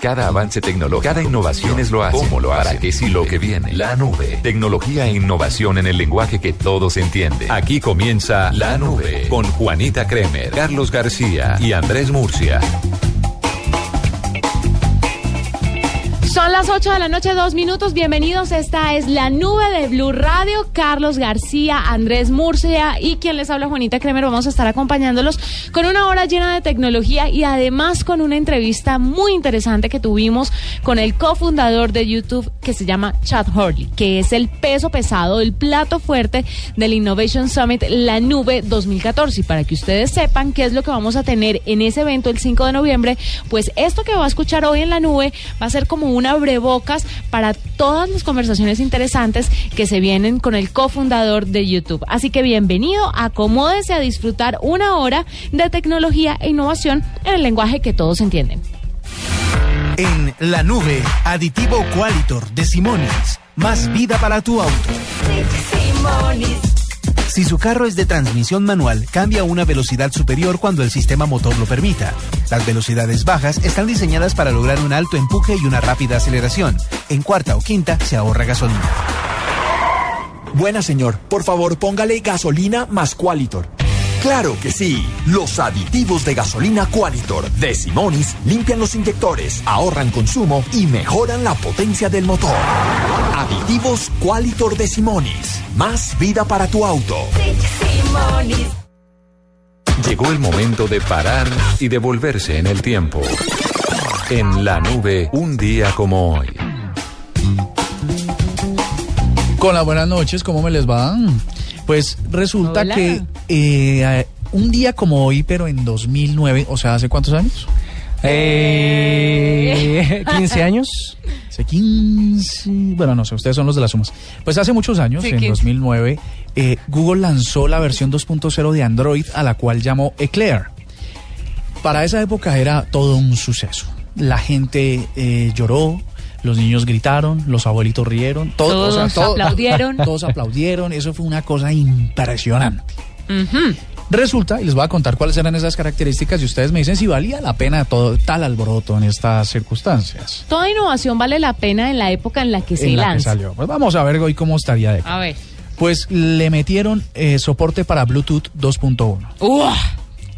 Cada avance tecnológico, cada innovación es lo hace. ¿Cómo lo hace? ¿Para qué sí lo que viene? La nube. Tecnología e innovación en el lenguaje que todos entienden. Aquí comienza La Nube con Juanita Kremer, Carlos García y Andrés Murcia. Son las 8 de la noche, dos minutos. Bienvenidos. Esta es la nube de Blue Radio. Carlos García, Andrés Murcia y quien les habla, Juanita Kremer. Vamos a estar acompañándolos con una hora llena de tecnología y además con una entrevista muy interesante que tuvimos con el cofundador de YouTube que se llama Chad Hurley, que es el peso pesado, el plato fuerte del Innovation Summit La Nube 2014. Y para que ustedes sepan qué es lo que vamos a tener en ese evento el 5 de noviembre, pues esto que va a escuchar hoy en la nube va a ser como un abrebocas para todas las conversaciones interesantes que se vienen con el cofundador de YouTube. Así que bienvenido, acomódese a disfrutar una hora de tecnología e innovación en el lenguaje que todos entienden. En la nube, aditivo Qualitor de Simonis. Más vida para tu auto. Si su carro es de transmisión manual, cambia a una velocidad superior cuando el sistema motor lo permita. Las velocidades bajas están diseñadas para lograr un alto empuje y una rápida aceleración. En cuarta o quinta se ahorra gasolina. Buena señor, por favor póngale gasolina más Qualitor. Claro que sí. Los aditivos de gasolina Qualitor de Simonis limpian los inyectores, ahorran consumo y mejoran la potencia del motor. Aditivos Qualitor de Simonis. Más vida para tu auto. Llegó el momento de parar y devolverse en el tiempo. En la nube, un día como hoy. Con las buenas noches, ¿cómo me les va? Pues resulta Hola. que eh, un día como hoy, pero en 2009, o sea, ¿hace cuántos años? Eh, 15 años. Hace 15, bueno, no sé, ustedes son los de las sumas. Pues hace muchos años, Sí, en 15. 2009, eh, Google lanzó la versión 2.0 de Android a la cual llamó Eclair. Para esa época era todo un suceso. La gente eh, lloró, los niños gritaron, los abuelitos rieron, todo- o sea, Todos todo- aplaudieron. Todos aplaudieron, eso fue una cosa impresionante. Resulta, y les voy a contar cuáles eran esas características y ustedes me dicen si valía la pena todo tal alboroto en estas circunstancias. Toda innovación vale la pena en la época en la que se la que salió. Pues vamos a ver hoy cómo estaría de A ver. Pues le metieron eh, soporte para Bluetooth 2.1. ¡Uah!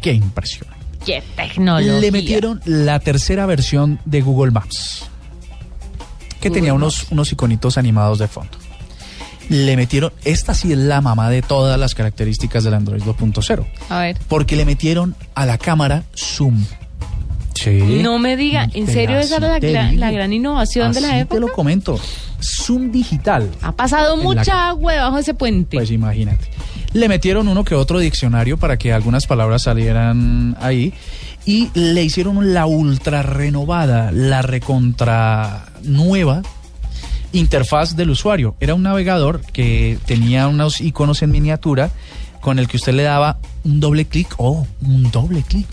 Qué impresión. ¡Qué tecnología! Le metieron la tercera versión de Google Maps, que tenía unos, unos iconitos animados de fondo. Le metieron, esta sí es la mamá de todas las características del Android 2.0, A ver. porque le metieron a la cámara zoom. Sí. No me diga, ¿en serio esa era la, gran innovación de la época? te lo comento. Zoom digital. Ha pasado la mucha agua debajo de ese puente. Pues imagínate. Le metieron uno que otro diccionario para que algunas palabras salieran ahí y le hicieron la ultra renovada, la recontra nueva interfaz del usuario. Era un navegador que tenía unos iconos en miniatura con el que usted le daba un doble clic o un doble clic.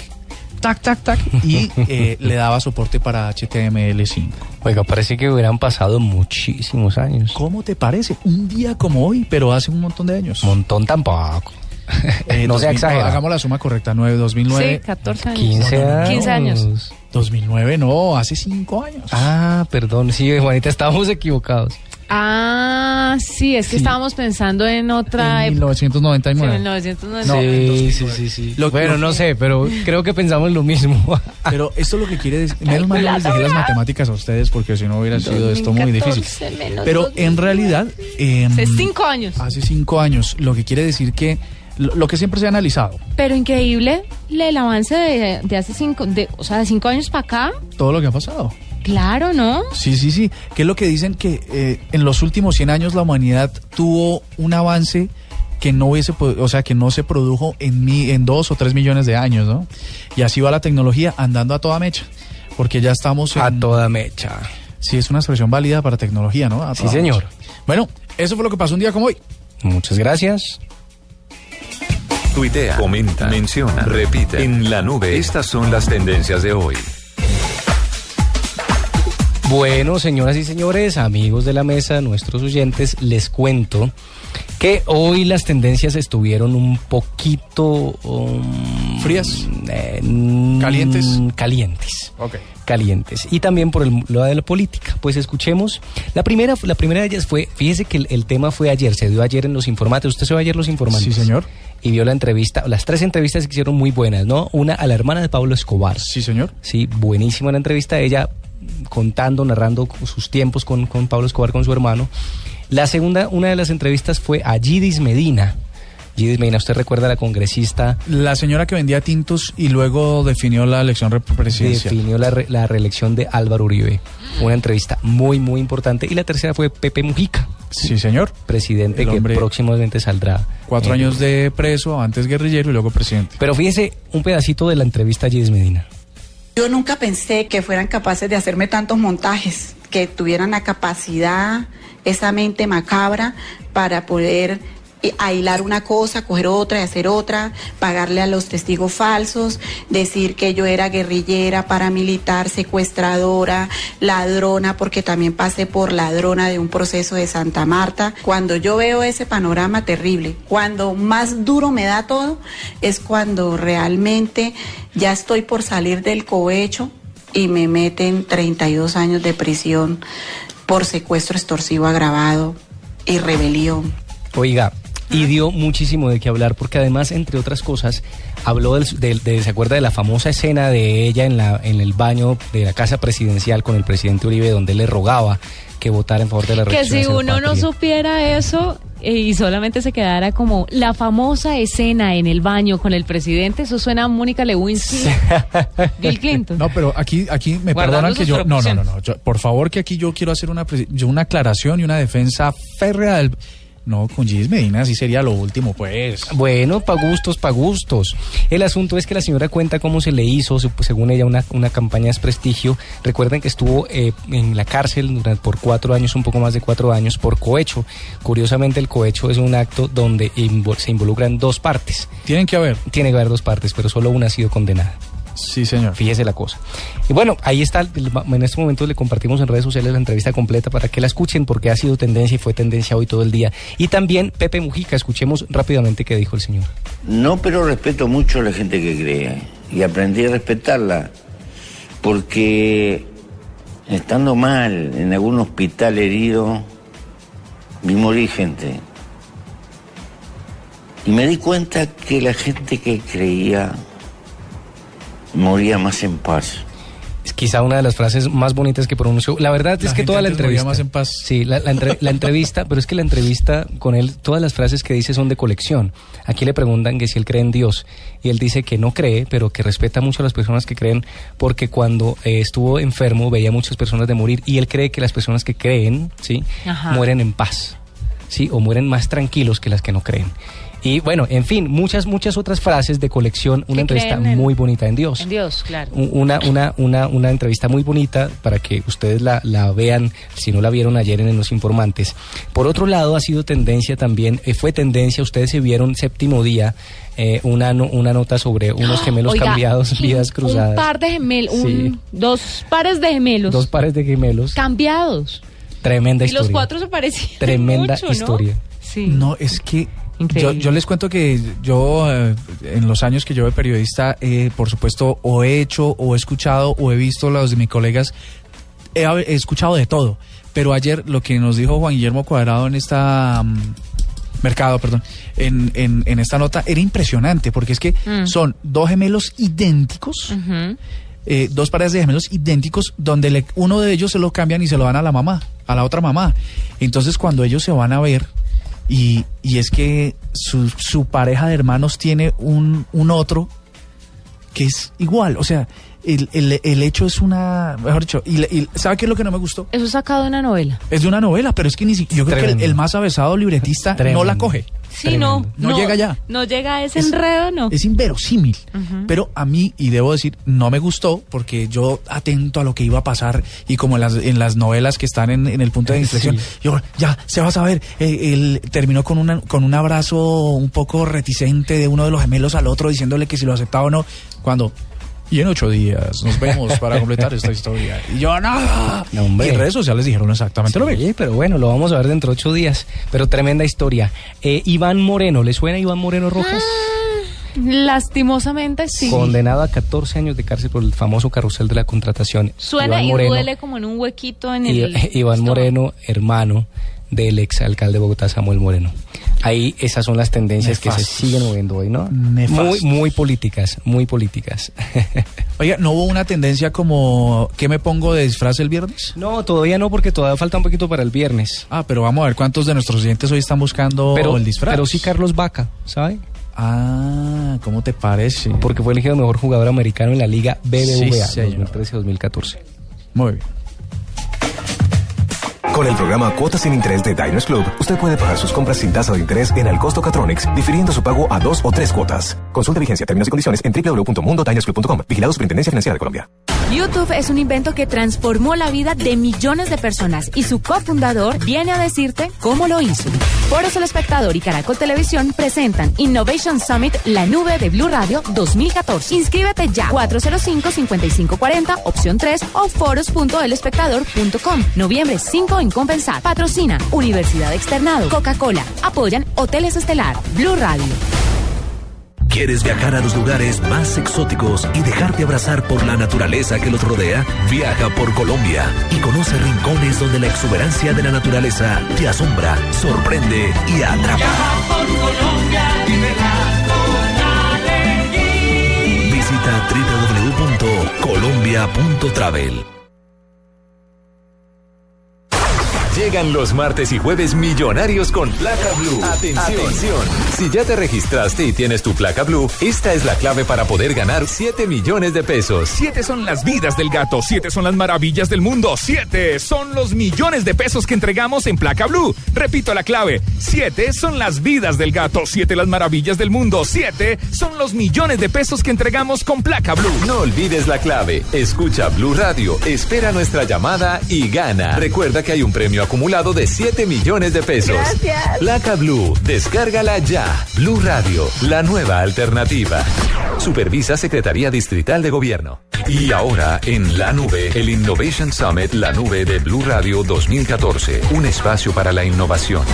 Tac, tac, tac. Y eh, le daba soporte para HTML5. Oiga, parece que hubieran pasado muchísimos años. ¿Cómo te parece? Un día como hoy, pero hace un montón de años. Montón tampoco. Eh, no sea 2000, exagerado. Hagamos la suma correcta, 9, 2009. sí, 14 años. 15 años. 15 años. 2009, no, hace 5 años. Ah, perdón, sí, Juanita, estábamos equivocados. Ah, sí, es que Sí. estábamos pensando en otra en época. Sí, en 1999. 1990. No, en sí, 2009. sí, sí, sí. Lo- bueno, lo- no sé, pero creo que pensamos lo mismo. Pero esto lo que quiere decir, menos mal no les dejé las matemáticas a ustedes porque si no hubiera sido esto muy difícil. 2014 Pero en 2009. realidad, em, Hace cinco años. hace 5 años, lo que quiere decir que lo, lo que siempre se ha analizado, Pero increíble el avance de, de hace cinco, de, o sea, de cinco años para acá. todo lo que ha pasado. Claro, ¿no? Sí, sí, sí. Que es lo que dicen que eh, en los últimos 100 años la humanidad tuvo un avance que no hubiese, o sea, que no se produjo en mi, en dos o tres millones de años, ¿no? Y así va la tecnología andando a toda mecha, porque ya estamos en, A toda mecha. sí es una expresión válida para tecnología, ¿no? A Sí, señor. mecha. Bueno, eso fue lo que pasó un día como hoy. Muchas gracias. Tuitea, comenta, menciona, repite. En la nube, estas son las tendencias de hoy. Bueno, señoras y señores, amigos de la mesa, nuestros oyentes, les cuento Que hoy las tendencias estuvieron un poquito... um, Frías. eh, mm, Calientes. Calientes. Ok. calientes y también por el lado de la política. Pues escuchemos. La primera, la primera de ellas fue, fíjese que el, el tema fue ayer, se dio ayer en los informantes. Usted se vio ayer los informantes. Sí, señor. Y vio la entrevista, las tres entrevistas que hicieron muy buenas, ¿no? Una a la hermana de Pablo Escobar. Sí, señor. Sí, buenísima la entrevista, ella contando, narrando sus tiempos con, con Pablo Escobar, con su hermano. La segunda, una de las entrevistas fue a Gidis Medina. Gidis Medina, usted recuerda a la congresista La señora que vendía tintos y luego definió la elección presidencial. definió la, re- la reelección de Álvaro Uribe. Una entrevista muy, muy importante. Y la tercera fue Pepe Mujica, Sí, señor. presidente El que hombre- próximamente saldrá. Cuatro Eh, años de preso, antes guerrillero y luego presidente. Pero fíjese un pedacito de la entrevista a Gidis Medina. Yo nunca pensé que fueran capaces de hacerme tantos montajes, que tuvieran la capacidad, esa mente macabra para poder eh, aislar una cosa, coger otra y hacer otra, pagarle a los testigos falsos, decir que yo era guerrillera, paramilitar, secuestradora, ladrona, porque también pasé por ladrona de un proceso de Santa Marta. Cuando yo veo ese panorama terrible, cuando más duro me da todo, es cuando realmente ya estoy por salir del cohecho y me meten 32 años de prisión por secuestro extorsivo agravado y rebelión. Oiga, y dio muchísimo de qué hablar, porque además, entre otras cosas, habló del, del- de, ¿se acuerda de la famosa escena de ella en, la, en el baño de la casa presidencial con el presidente Uribe, donde le rogaba que votara en favor de la Que si uno no supiera eso eh, y solamente se quedara como la famosa escena en el baño con el presidente, eso suena a Mónica Lewinsky, Bill Clinton. No, pero aquí, aquí me Guardando perdonan que yo. No, no, no, no. yo- por favor, que aquí yo quiero hacer una, yo una aclaración y una defensa férrea del. No, con Gis Medina sí sería lo último, pues. Bueno, pa' gustos, pa' gustos. El asunto es que la señora cuenta cómo se le hizo, se- según ella, una, una campaña de desprestigio. Recuerden que estuvo eh, en la cárcel durante, por cuatro años, un poco más de cuatro años, por cohecho. Curiosamente, el cohecho es un acto donde se involucran dos partes. Tienen que haber. Tiene que haber dos partes, pero solo una ha sido condenada. Sí, señor. Fíjese la cosa. Y bueno, ahí está. En este momento le compartimos en redes sociales la entrevista completa para que la escuchen, porque ha sido tendencia y fue tendencia hoy todo el día. Y también Pepe Mujica, escuchemos rápidamente qué dijo el señor. No, pero respeto mucho a la gente que cree y aprendí a respetarla porque estando mal en algún hospital herido vi morir gente y me di cuenta que la gente que creía moría más en paz. Es quizá una de las frases más bonitas que pronunció. La verdad es que toda la antes moría entrevista. más en paz. Sí, la, la entre- la entrevista, pero es que la entrevista con él, todas las frases que dice son de colección. Aquí le preguntan que si él cree en Dios y él dice que no cree, pero que respeta mucho a las personas que creen porque cuando eh, estuvo enfermo veía muchas personas de morir y él cree que las personas que creen, sí, Ajá. mueren en paz, sí, o mueren más tranquilos que las que no creen. Y bueno, en fin, muchas muchas otras frases de colección, una entrevista en- muy bonita en Dios En Dios, claro. un- una, una, una, una entrevista muy bonita para que ustedes la, la vean si no la vieron ayer en Los Informantes. Por otro lado, ha sido tendencia también, eh, fue tendencia, ustedes se vieron séptimo día, eh, una, no- una nota sobre unos gemelos Oiga, cambiados, vidas cruzadas. Un par de gemelos, Sí. dos pares de gemelos Dos pares de gemelos. cambiados. Tremenda Y historia. los cuatro se parecían Tremenda mucho, ¿no? historia. Sí. No, es que yo, yo les cuento que yo, eh, en los años que yo de periodista, eh, por supuesto, o he hecho, o he escuchado, o he visto los de mis colegas, he, he escuchado de todo. Pero ayer lo que nos dijo Juan Guillermo Cuadrado en esta... mm, Mercado, perdón, en, en, en esta nota era impresionante porque es que Mm. son dos gemelos idénticos, eh, dos pares de gemelos idénticos donde le- uno de ellos se lo cambian y se lo dan a la mamá, a la otra mamá. Entonces cuando ellos se van a ver y, y es que su, su pareja de hermanos tiene un, un otro que es igual, o sea, el, el, el hecho es una, mejor dicho, y, le- y ¿sabe qué es lo que no me gustó? Eso es sacado de una novela. Es de una novela, pero es que ni si- yo creo que el, el más avesado libretista Tremendo. no la coge. Sí, no, No llega allá. No llega a ese Es- enredo, no. Es inverosímil. Pero a mí, y debo decir, no me gustó porque yo atento a lo que iba a pasar y como en las, en las novelas que están en, en el punto de inflexión, Sí. yo ya se va a saber. eh, él terminó con, una, con un abrazo un poco reticente de uno de los gemelos al otro diciéndole que si lo aceptaba o no. Cuando Y en ocho días nos vemos para completar esta historia. Y yo, no. No, hombre. Y en redes sociales dijeron exactamente lo mismo. Sí, pero bueno, lo vamos a ver dentro de ocho días. Pero tremenda historia. Eh, Iván Moreno, ¿le suena Iván Moreno Rojas? Lastimosamente sí. Condenado a 14 años de cárcel por el famoso carrusel de la contratación. Suena Iván y Moreno, duele como en un huequito en el. Iván. Moreno, hermano del ex alcalde de Bogotá, Samuel Moreno. Ahí esas son las tendencias que se siguen moviendo hoy, ¿no? Nefastos. Muy, muy políticas, muy políticas. Oiga, ¿no hubo una tendencia como ¿qué me pongo de disfraz el viernes? no, todavía no, porque todavía falta un poquito para el viernes. Ah, pero vamos a ver cuántos de nuestros oyentes hoy están buscando Pero, el disfraz. pero sí Carlos Vaca, ¿sabe? Ah, ¿cómo te parece? Porque fue elegido mejor jugador americano en la Liga BBVA Sí, señor. 2013-2014. Muy bien. Con el programa Cuotas sin Interés de Diners Club, usted puede pagar sus compras sin tasa de interés en el costo Catronics, difiriendo su pago a dos o tres cuotas. Consulta vigencia, términos y condiciones en www.mundodinersclub.com. Vigilado Superintendencia Financiera de Colombia. YouTube es un invento que transformó la vida de millones de personas y su cofundador viene a decirte cómo lo hizo. Por eso el espectador y Caracol Televisión presentan Innovation Summit, la nube de Blue Radio 2014. Inscríbete ya 405-5540, opción 3 o foros.elespectador.com. Noviembre 5 en Compensar. Patrocina Universidad Externado, Coca-Cola. Apoyan Hoteles Estelar, Blue Radio. ¿Quieres viajar a los lugares más exóticos y dejarte abrazar por la naturaleza que los rodea? Viaja por Colombia y conoce rincones donde la exuberancia de la naturaleza te asombra, sorprende y atrapa. Visita www.colombia.travel. Llegan los martes y jueves millonarios con placa blue. Atención. Si ya te registraste y tienes tu placa blue, esta es la clave para poder ganar 7 millones de pesos. Siete son las vidas del gato, siete son las maravillas del mundo, siete son los millones de pesos que entregamos en Placa Blue. Repito la clave, siete son las vidas del gato, siete las maravillas del mundo, siete son los millones de pesos que entregamos con Placa Blue. No olvides la clave. Escucha Blue Radio, espera nuestra llamada y gana. Recuerda que hay un premio acumulado de 7 millones de pesos. Gracias. Placa Blue, descárgala ya. Blue Radio, la nueva alternativa. Supervisa Secretaría Distrital de Gobierno. Y ahora en la nube, el Innovation Summit, la nube de Blue Radio 2014. Un espacio para la innovación.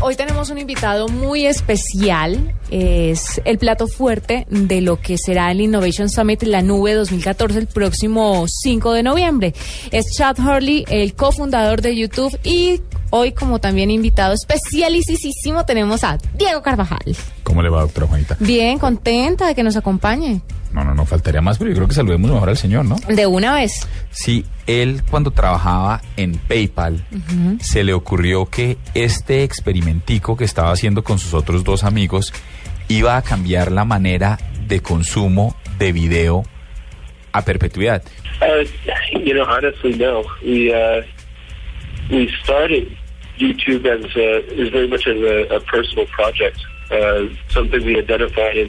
Hoy tenemos un invitado muy especial. Es el plato fuerte de lo que será el Innovation Summit La Nube 2014 el próximo 5 de noviembre. Es Chad Hurley, el cofundador de YouTube. Y hoy, como también invitado especialicísimo, tenemos a Diego Carvajal. ¿Cómo le va, doctora Juanita? Bien, contenta de que nos acompañe. No, no, no faltaría más, pero yo creo que saludemos mejor al señor, ¿no? De una vez. Sí, él cuando trabajaba en PayPal Ujú. se le ocurrió que este experimentico que estaba haciendo con sus otros dos amigos iba a cambiar la manera de consumo de video a perpetuidad. Uh, you know, honestly, no. We uh, we started YouTube as a, as very much as a, a personal project, uh, something we identified as,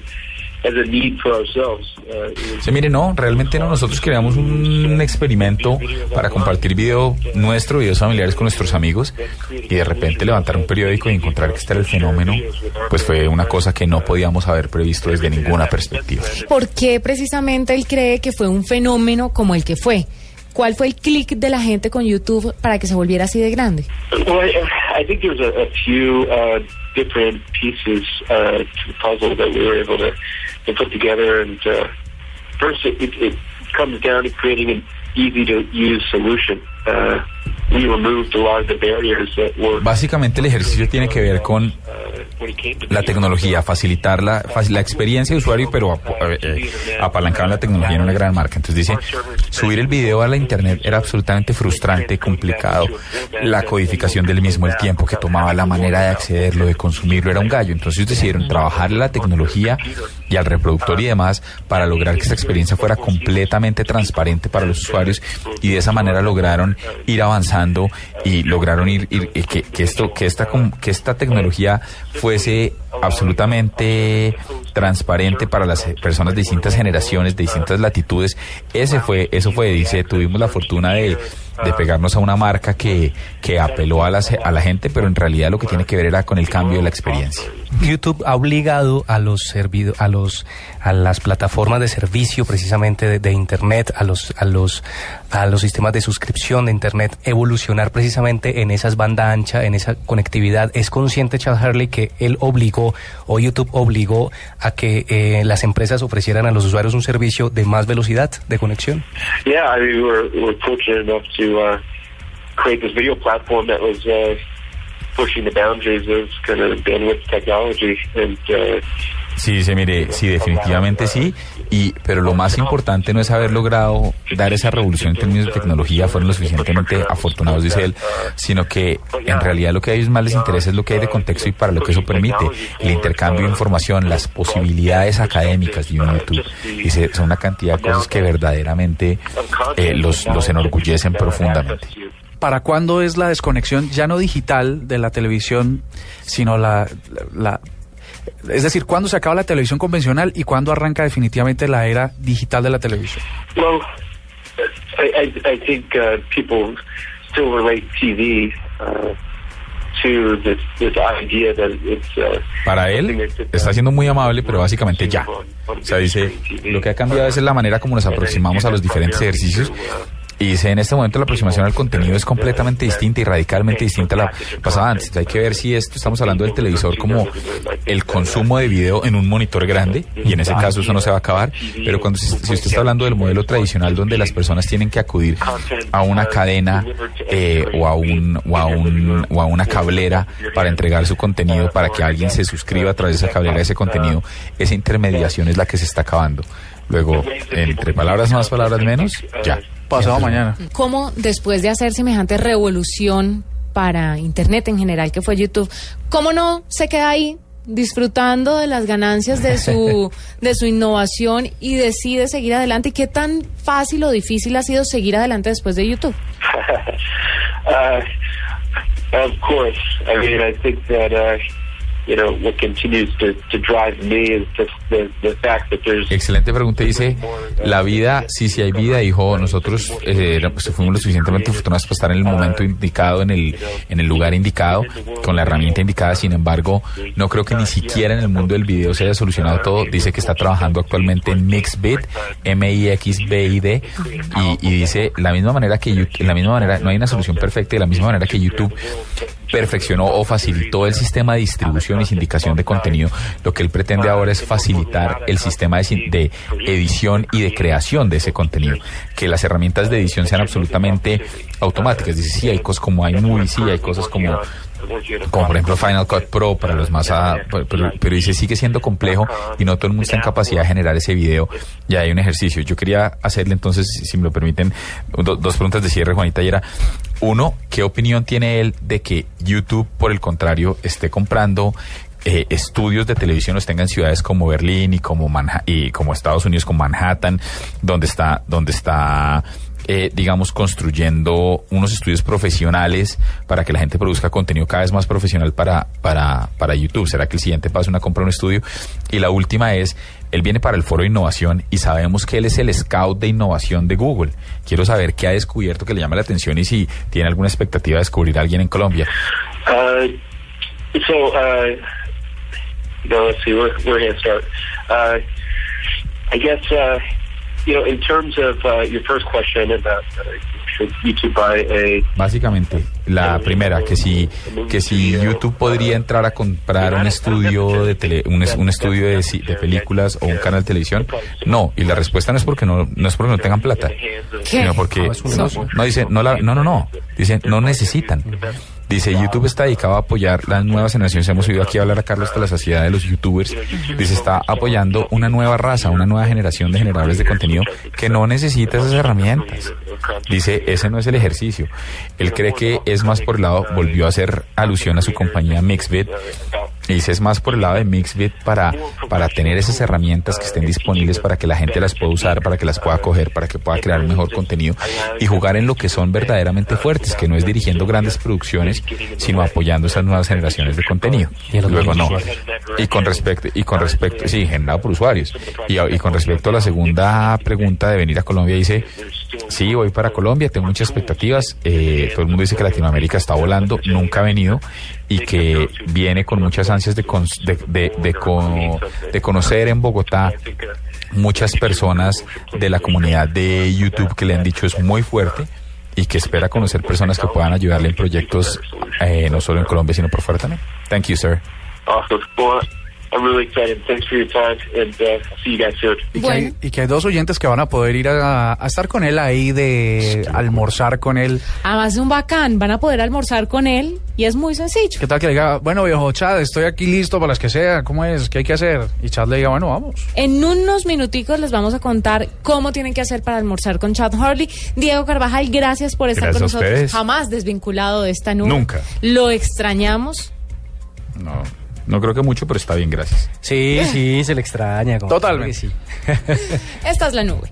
as a need for ourselves. Uh, Sí, mire, no, realmente no. Nosotros creamos un experimento para compartir video nuestro, videos familiares con nuestros amigos y de repente levantar un periódico y encontrar que este era el fenómeno, pues fue una cosa que no podíamos haber previsto desde ninguna perspectiva. ¿Por qué precisamente él cree que fue un fenómeno como el que fue? ¿Cuál fue el clic de la gente con YouTube para que se volviera así de grande? Well, I, I think there's a, a few uh, different pieces uh, to the puzzle that we were able to, to put together. And uh, first, it, it, it comes down to creating an easy-to-use solution. Uh, we removed a lot of the barriers that were Básicamente el ejercicio tiene que ver con to la tecnología, facilitar la, experiencia de usuario, pero ap- eh, la tecnología en una gran marca. Entonces dice, subir el video a la internet era absolutamente frustrante, complicado. La codificación del mismo, el tiempo que tomaba, la manera de accederlo, de consumirlo, era un gallo. Entonces decidieron trabajar la tecnología y al reproductor y demás para lograr que esta experiencia fuera completamente transparente para los usuarios y de esa manera lograron ir avanzando y lograron ir, ir- eh, que, que esto que esta que esta tecnología fuese absolutamente transparente para las personas de distintas generaciones, de distintas latitudes. Ese fue, eso fue, dice, tuvimos la fortuna de, de pegarnos a una marca que, que apeló a la, a la gente, pero en realidad lo que tiene que ver era con el cambio de la experiencia. YouTube ha obligado a los servido, a los a las plataformas de servicio precisamente de, internet, a los a los a los sistemas de suscripción de internet evolucionar precisamente en esas banda ancha, en esa conectividad. Es consciente Charles Hurley que él obligó o YouTube obligó a que eh, las empresas ofrecieran a los usuarios un servicio de más velocidad de conexión. Yeah, we're, we're fortunate enough to uh, create this video platform that was uh, pushing the boundaries of kind of bandwidth technology and. Uh, Sí, dice, mire, sí, definitivamente sí, y, pero lo más importante no es haber logrado dar esa revolución en términos de tecnología, fueron lo suficientemente afortunados, dice él, sino que en realidad lo que a ellos más les interesa es lo que hay de contexto y para lo que eso permite, el intercambio de información, las posibilidades académicas de YouTube, dice, son una cantidad de cosas que verdaderamente eh, los, los enorgullecen profundamente. ¿Para cuándo es la desconexión ya no digital de la televisión, sino la, la es decir, ¿cuándo se acaba la televisión convencional y cuándo arranca definitivamente la era digital de la televisión? Well, I, I, I think uh, people still relate TV uh, to this, this idea that it's, uh, Para él está siendo muy amable, pero básicamente ya. O sea, dice, lo que ha cambiado es la manera como nos aproximamos a los diferentes ejercicios y dice, en este momento la aproximación al contenido es completamente distinta y radicalmente distinta a la pasada antes. Hay que ver si esto, estamos hablando del televisor como el consumo de video en un monitor grande, y en ese caso eso no se va a acabar, pero cuando si usted está hablando del modelo tradicional donde las personas tienen que acudir a una cadena eh, o, a un, o, a un, o a una cablera para entregar su contenido, para que alguien se suscriba a través de esa cablera ese contenido, esa intermediación es la que se está acabando. Luego, entre palabras más, palabras menos, ya. Pasado mañana. ¿Cómo después de hacer semejante revolución para Internet en general, que fue YouTube, cómo no se queda ahí disfrutando de las ganancias de su de su innovación y decide seguir adelante? ¿Y qué tan fácil o difícil ha sido seguir adelante después de YouTube? uh, of course. I mean, I think that uh, you know what continues to, to drive me is the, the fact that there's Excelente pregunta. Dice, la vida, sí, sí hay vida, hijo. Nosotros eh, pues, fuimos lo suficientemente afortunados para estar en el momento indicado, en el, en el lugar indicado, con la herramienta indicada. Sin embargo, no creo que ni siquiera en el mundo del video se haya solucionado todo. Dice que está trabajando actualmente en Mixbit, M-I-X-B-I-D, y, y dice, la misma manera que YouTube, la misma manera, no hay una solución perfecta, de la misma manera que YouTube perfeccionó o facilitó el sistema de distribución y sindicación de contenido, lo que él pretende ahora es facilitar el sistema de, de, edición y de creación de ese contenido, que las herramientas de edición sean absolutamente automáticas. Dice, sí, hay cosas como iMovie, sí, hay cosas como como por ejemplo Final Cut Pro para los más a, pero, pero, dice sigue siendo complejo y no todo el mundo está en capacidad de generar ese video. Ya hay un ejercicio. Yo quería hacerle entonces si me lo permiten do, dos preguntas de cierre Juanita y uno qué opinión tiene él de que YouTube por el contrario esté comprando eh, estudios de televisión los tengan en ciudades como Berlín y como Manha y como Estados Unidos como Manhattan donde está donde está eh, digamos, construyendo unos estudios profesionales para que la gente produzca contenido cada vez más profesional para, para, para YouTube. ¿Será que el siguiente paso es una compra de un estudio? Y la última es, él viene para el foro de innovación y sabemos que él es el scout de innovación de Google. Quiero saber qué ha descubierto que le llama la atención y si tiene alguna expectativa de descubrir a alguien en Colombia. Uh, so, uh, no, let's see, where, where to start? Uh, I guess, uh, you know, in terms of uh, your first question about uh, should YouTube buy a Básicamente, la primera, que si, que si YouTube podría entrar a comprar un estudio de tele, un, un estudio de, de, películas o un canal de televisión, no. Y la respuesta no es porque no, no es porque no tengan plata, sino porque no, no dice, no, la, no, no, no, dice, no necesitan. Dice, YouTube está dedicado a apoyar las nuevas generaciones. Hemos oído aquí hablar a Carlos de la sociedad de los YouTubers. Dice, está apoyando una nueva raza, una nueva generación de generadores de contenido que no necesita esas herramientas. Dice, ese no es el ejercicio. Él cree que es más por el lado, volvió a hacer alusión a su compañía Mixbit, y dice, es más por el lado de Mixbit para, para tener esas herramientas que estén disponibles para que la gente las pueda usar, para que las pueda coger, para que pueda crear un mejor contenido y jugar en lo que son verdaderamente fuertes, que no es dirigiendo grandes producciones, sino apoyando esas nuevas generaciones de contenido. Luego no. Y con respecto, y con respecto, sí, generado por usuarios. Y, y con respecto a la segunda pregunta de venir a Colombia, dice, sí, voy para Colombia, tengo muchas expectativas. Eh, todo el mundo dice que Latinoamérica está volando, nunca ha venido y que viene con muchas ansias de, cons- de, de, de co- de conocer en Bogotá muchas personas de la comunidad de YouTube que le han dicho es muy fuerte y que espera conocer personas que puedan ayudarle en proyectos eh, no solo en Colombia sino por fuera también. Thank you, sir. I'm really excited. Thanks for your time, and uh, see you guys soon. Y que, hay, y que hay dos oyentes que van a poder ir a, a estar con él ahí de almorzar con él. Además es un bacán, van a poder almorzar con él y es muy sencillo. ¿Qué tal que le diga, bueno viejo Chad, estoy aquí listo para las que sea, ¿cómo es? ¿Qué hay que hacer? Y Chad le diga, bueno, vamos. En unos minuticos les vamos a contar cómo tienen que hacer para almorzar con Chad Hurley. Diego Carvajal, gracias por estar Gracias con nosotros. Jamás desvinculado de esta nube. Nunca. Lo extrañamos. No, no creo que mucho, pero está bien, gracias. Sí, sí, se le extraña. Totalmente. sí. Esta es la nube.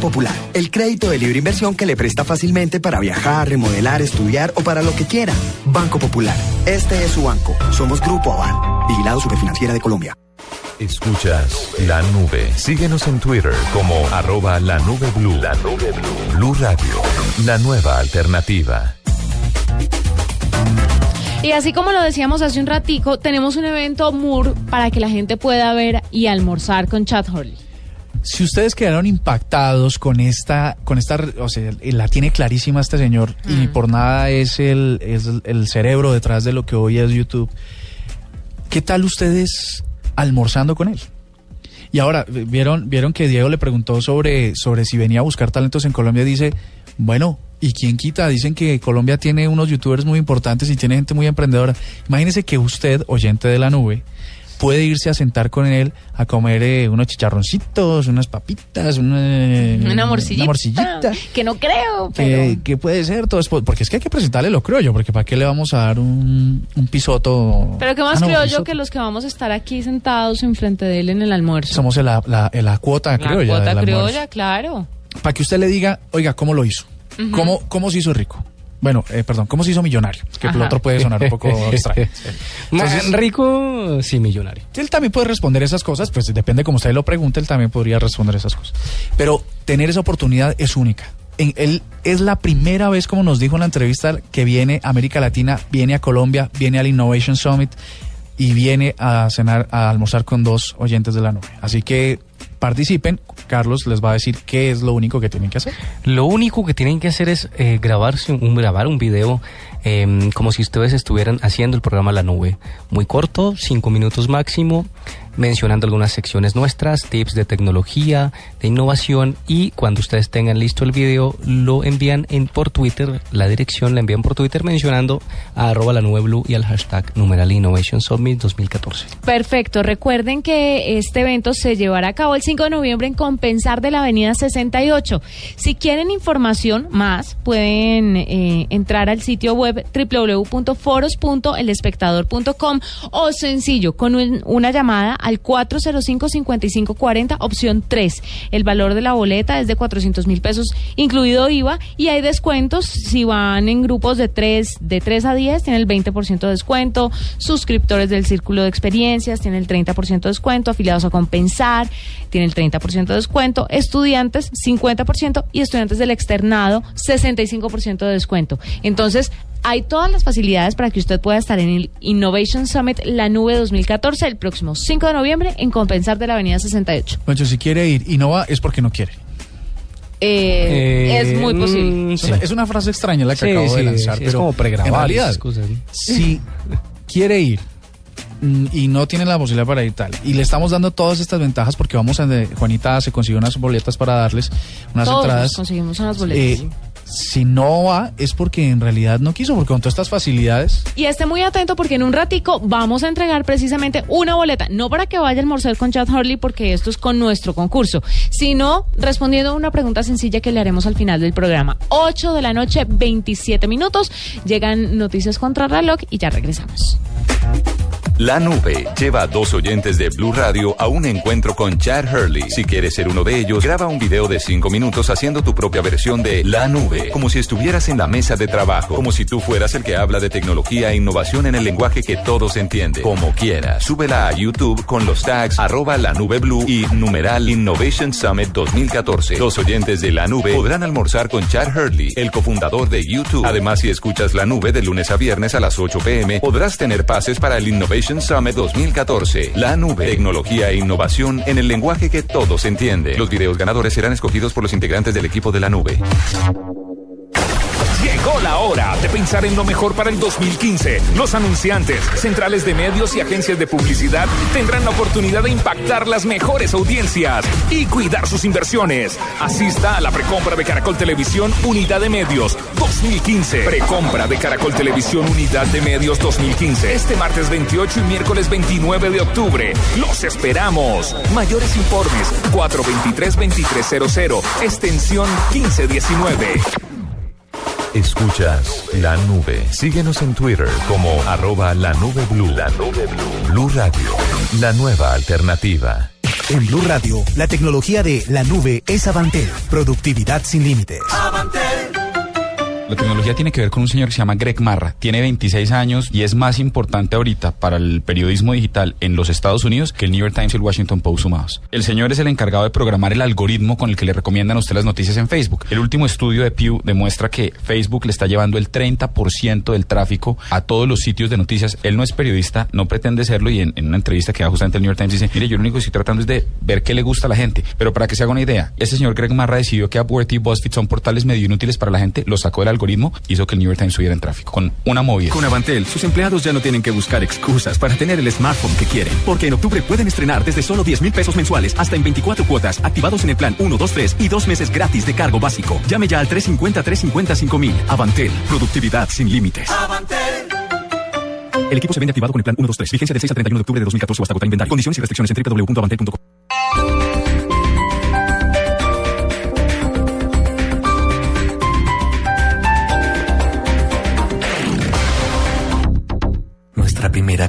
El crédito de libre inversión que le presta fácilmente para viajar, remodelar, estudiar o para lo que quiera. Banco Popular. Este es su banco. Somos Grupo Aval. Vigilado Superfinanciera de Colombia. Escuchas la nube. Síguenos en Twitter como arroba la nube blue. La nube blue. Blue Radio. La nueva alternativa. Y así como lo decíamos hace un ratico, tenemos un evento MUR para que la gente pueda ver y almorzar con Chad Hurley. Si ustedes quedaron impactados con esta, con esta, o sea, la tiene clarísima este señor y por nada es el, es el- el cerebro detrás de lo que hoy es YouTube. ¿Qué tal ustedes almorzando con él? Y ahora, vieron, vieron que Diego le preguntó sobre, sobre si venía a buscar talentos en Colombia. Dice, bueno, ¿y quién quita? Dicen que Colombia tiene unos youtubers muy importantes y tiene gente muy emprendedora. Imagínese que usted, oyente de la nube, puede irse a sentar con él a comer eh, unos chicharroncitos, unas papitas, una, Una morcillita. una morcillita. Que no creo, pero... Que, que puede ser todo esto, porque es que hay que presentarle lo criollo, porque ¿para qué le vamos a dar un, un pisoto? Pero que más Ah, no, creo yo pisoto. que los que vamos a estar aquí sentados enfrente de él en el almuerzo. Somos la, la, la cuota La criolla. cuota del almuerzo. criolla, claro. Para que usted le diga, oiga, ¿cómo lo hizo? ¿Cómo, ¿Cómo se hizo rico? Bueno, eh, perdón, ¿cómo se hizo millonario? Que el otro puede sonar un poco extraño. Más rico, sí, millonario. Él también puede responder esas cosas, pues depende como usted lo pregunte, él también podría responder esas cosas. Pero tener esa oportunidad es única. En, él es la primera vez, como nos dijo en la entrevista, que viene a América Latina, viene a Colombia, viene al Innovation Summit y viene a cenar, a almorzar con dos oyentes de la nube. Así que participen. Carlos les va a decir qué es lo único que tienen que hacer. Lo único que tienen que hacer es eh, grabarse un, grabar un video eh, como si ustedes estuvieran haciendo el programa La Nube. Muy corto, cinco minutos máximo, mencionando algunas secciones nuestras, tips de tecnología, de innovación y cuando ustedes tengan listo el video lo envían en por Twitter, la dirección la envían por Twitter mencionando a arroba la nube blue y al hashtag numeral Innovation Summit 2014. Perfecto. Recuerden que este evento se llevará a cabo el 5 de noviembre en Compensar de la Avenida 68. Si quieren información más, pueden eh, entrar al sitio web www.foros.elespectador.com o sencillo, con un- una llamada al 405-5540, opción 3. El valor de la boleta es de 400 mil pesos, incluido IVA, y hay descuentos. Si van en grupos de 3, de 3 a 10, tienen el 20% de descuento, suscriptores del Círculo de Experiencias tienen el 30% de descuento, afiliados a Compensar tienen el 30% de descuento, estudiantes 50% y estudiantes del externado 65% de descuento. Entonces, hay todas las facilidades para que usted pueda estar en el Innovation Summit La Nube 2014 el próximo 5 de noviembre en Compensar de la Avenida 68. Bueno, si quiere ir y no va, es porque no quiere. Eh, es muy posible. mm, Es una- frase extraña la que Sí, acabo de lanzar, sí, es pero como pregrabada en realidad, esas cosas, ¿no? si quiere ir mm, y no tiene la posibilidad para ir tal, y le estamos dando todas estas ventajas porque vamos a de- Juanita se consiguió unas boletas para darles unas Todos entradas. conseguimos unas boletas. Eh, si no va es porque en realidad no quiso, porque con todas estas facilidades Y esté muy atento porque en un ratico vamos a entregar precisamente una boleta, no para que vaya a almorzar con Chad Hurley porque esto es con nuestro concurso, sino respondiendo a una pregunta sencilla que le haremos al final del programa. 8 de la noche, 27 minutos, llegan noticias contra reloj y ya regresamos. La nube lleva a dos oyentes de Blue Radio a un encuentro con Chad Hurley. Si quieres ser uno de ellos, graba un video de cinco minutos haciendo tu propia versión de La nube, como si estuvieras en la mesa de trabajo, como si tú fueras el que habla de tecnología e innovación en el lenguaje que todos entienden. Como quieras, súbela a YouTube con los tags arroba la nube blue y numeral Innovation Summit 2014. Los oyentes de La nube podrán almorzar con Chad Hurley, el cofundador de YouTube. Además, si escuchas La nube de lunes a viernes a las 8 pm, podrás tener pases para el Innovation Summit 2014. La nube, tecnología e innovación en el lenguaje que todos entienden. Los videos ganadores serán escogidos por los integrantes del equipo de La nube. La hora de pensar en lo mejor para el 2015. Los anunciantes, centrales de medios y agencias de publicidad tendrán la oportunidad de impactar las mejores audiencias y cuidar sus inversiones. Asista a la precompra de Caracol Televisión Unidad de Medios 2015. Precompra de Caracol Televisión Unidad de Medios 2015. Este martes 28 y miércoles 29 de octubre. Los esperamos. Mayores informes 423-2300. Extensión 1519. Escuchas La Nube. Síguenos en Twitter como arroba la nube blue. La nube blue. Blue Radio. La nueva alternativa. En Blue Radio, la tecnología de la nube es Avantel. Productividad sin límites. La tecnología tiene que ver con un señor que se llama Greg Marra. Tiene 26 años y es más importante ahorita para el periodismo digital en los Estados Unidos que el New York Times y el Washington Post sumados. El señor es el encargado de programar el algoritmo con el que le recomiendan a usted las noticias en Facebook. El último estudio de Pew demuestra que Facebook le está llevando el 30% del tráfico a todos los sitios de noticias. Él no es periodista, no pretende serlo y en, en una entrevista que da justamente el New York Times dice, mire, yo lo único que estoy tratando es de ver qué le gusta a la gente. Pero para que se haga una idea, ese señor Greg Marra decidió que Upwork y BuzzFeed son portales medio inútiles para la gente, lo sacó del algoritmo, hizo que el New York Times subiera en tráfico con una movida. Con Avantel, sus empleados ya no tienen que buscar excusas para tener el smartphone que quieren. Porque en octubre pueden estrenar desde solo 10 mil pesos mensuales hasta en 24 cuotas, activados en el plan 1, 2, 3 y dos meses gratis de cargo básico. Llame ya al 350-350-5000. mil. Avantel, productividad sin límites. El equipo se vende activado con el plan 1, 2, 3. Vigencia del 6 al 31 de octubre de 2014 o hasta agotar inventario. Condiciones y restricciones en www.avantel.com.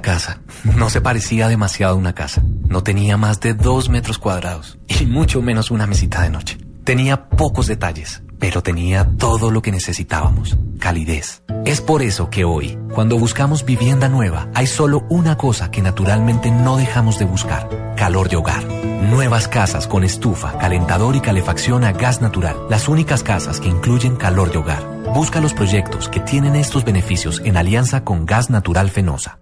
casa. No se parecía demasiado a una casa. No tenía más de dos metros cuadrados y mucho menos una mesita de noche. Tenía pocos detalles, pero tenía todo lo que necesitábamos. Calidez. Es por eso que hoy, cuando buscamos vivienda nueva, hay solo una cosa que naturalmente no dejamos de buscar. Calor de hogar. Nuevas casas con estufa, calentador y calefacción a gas natural. Las únicas casas que incluyen calor de hogar. Busca los proyectos que tienen estos beneficios en alianza con Gas Natural Fenosa.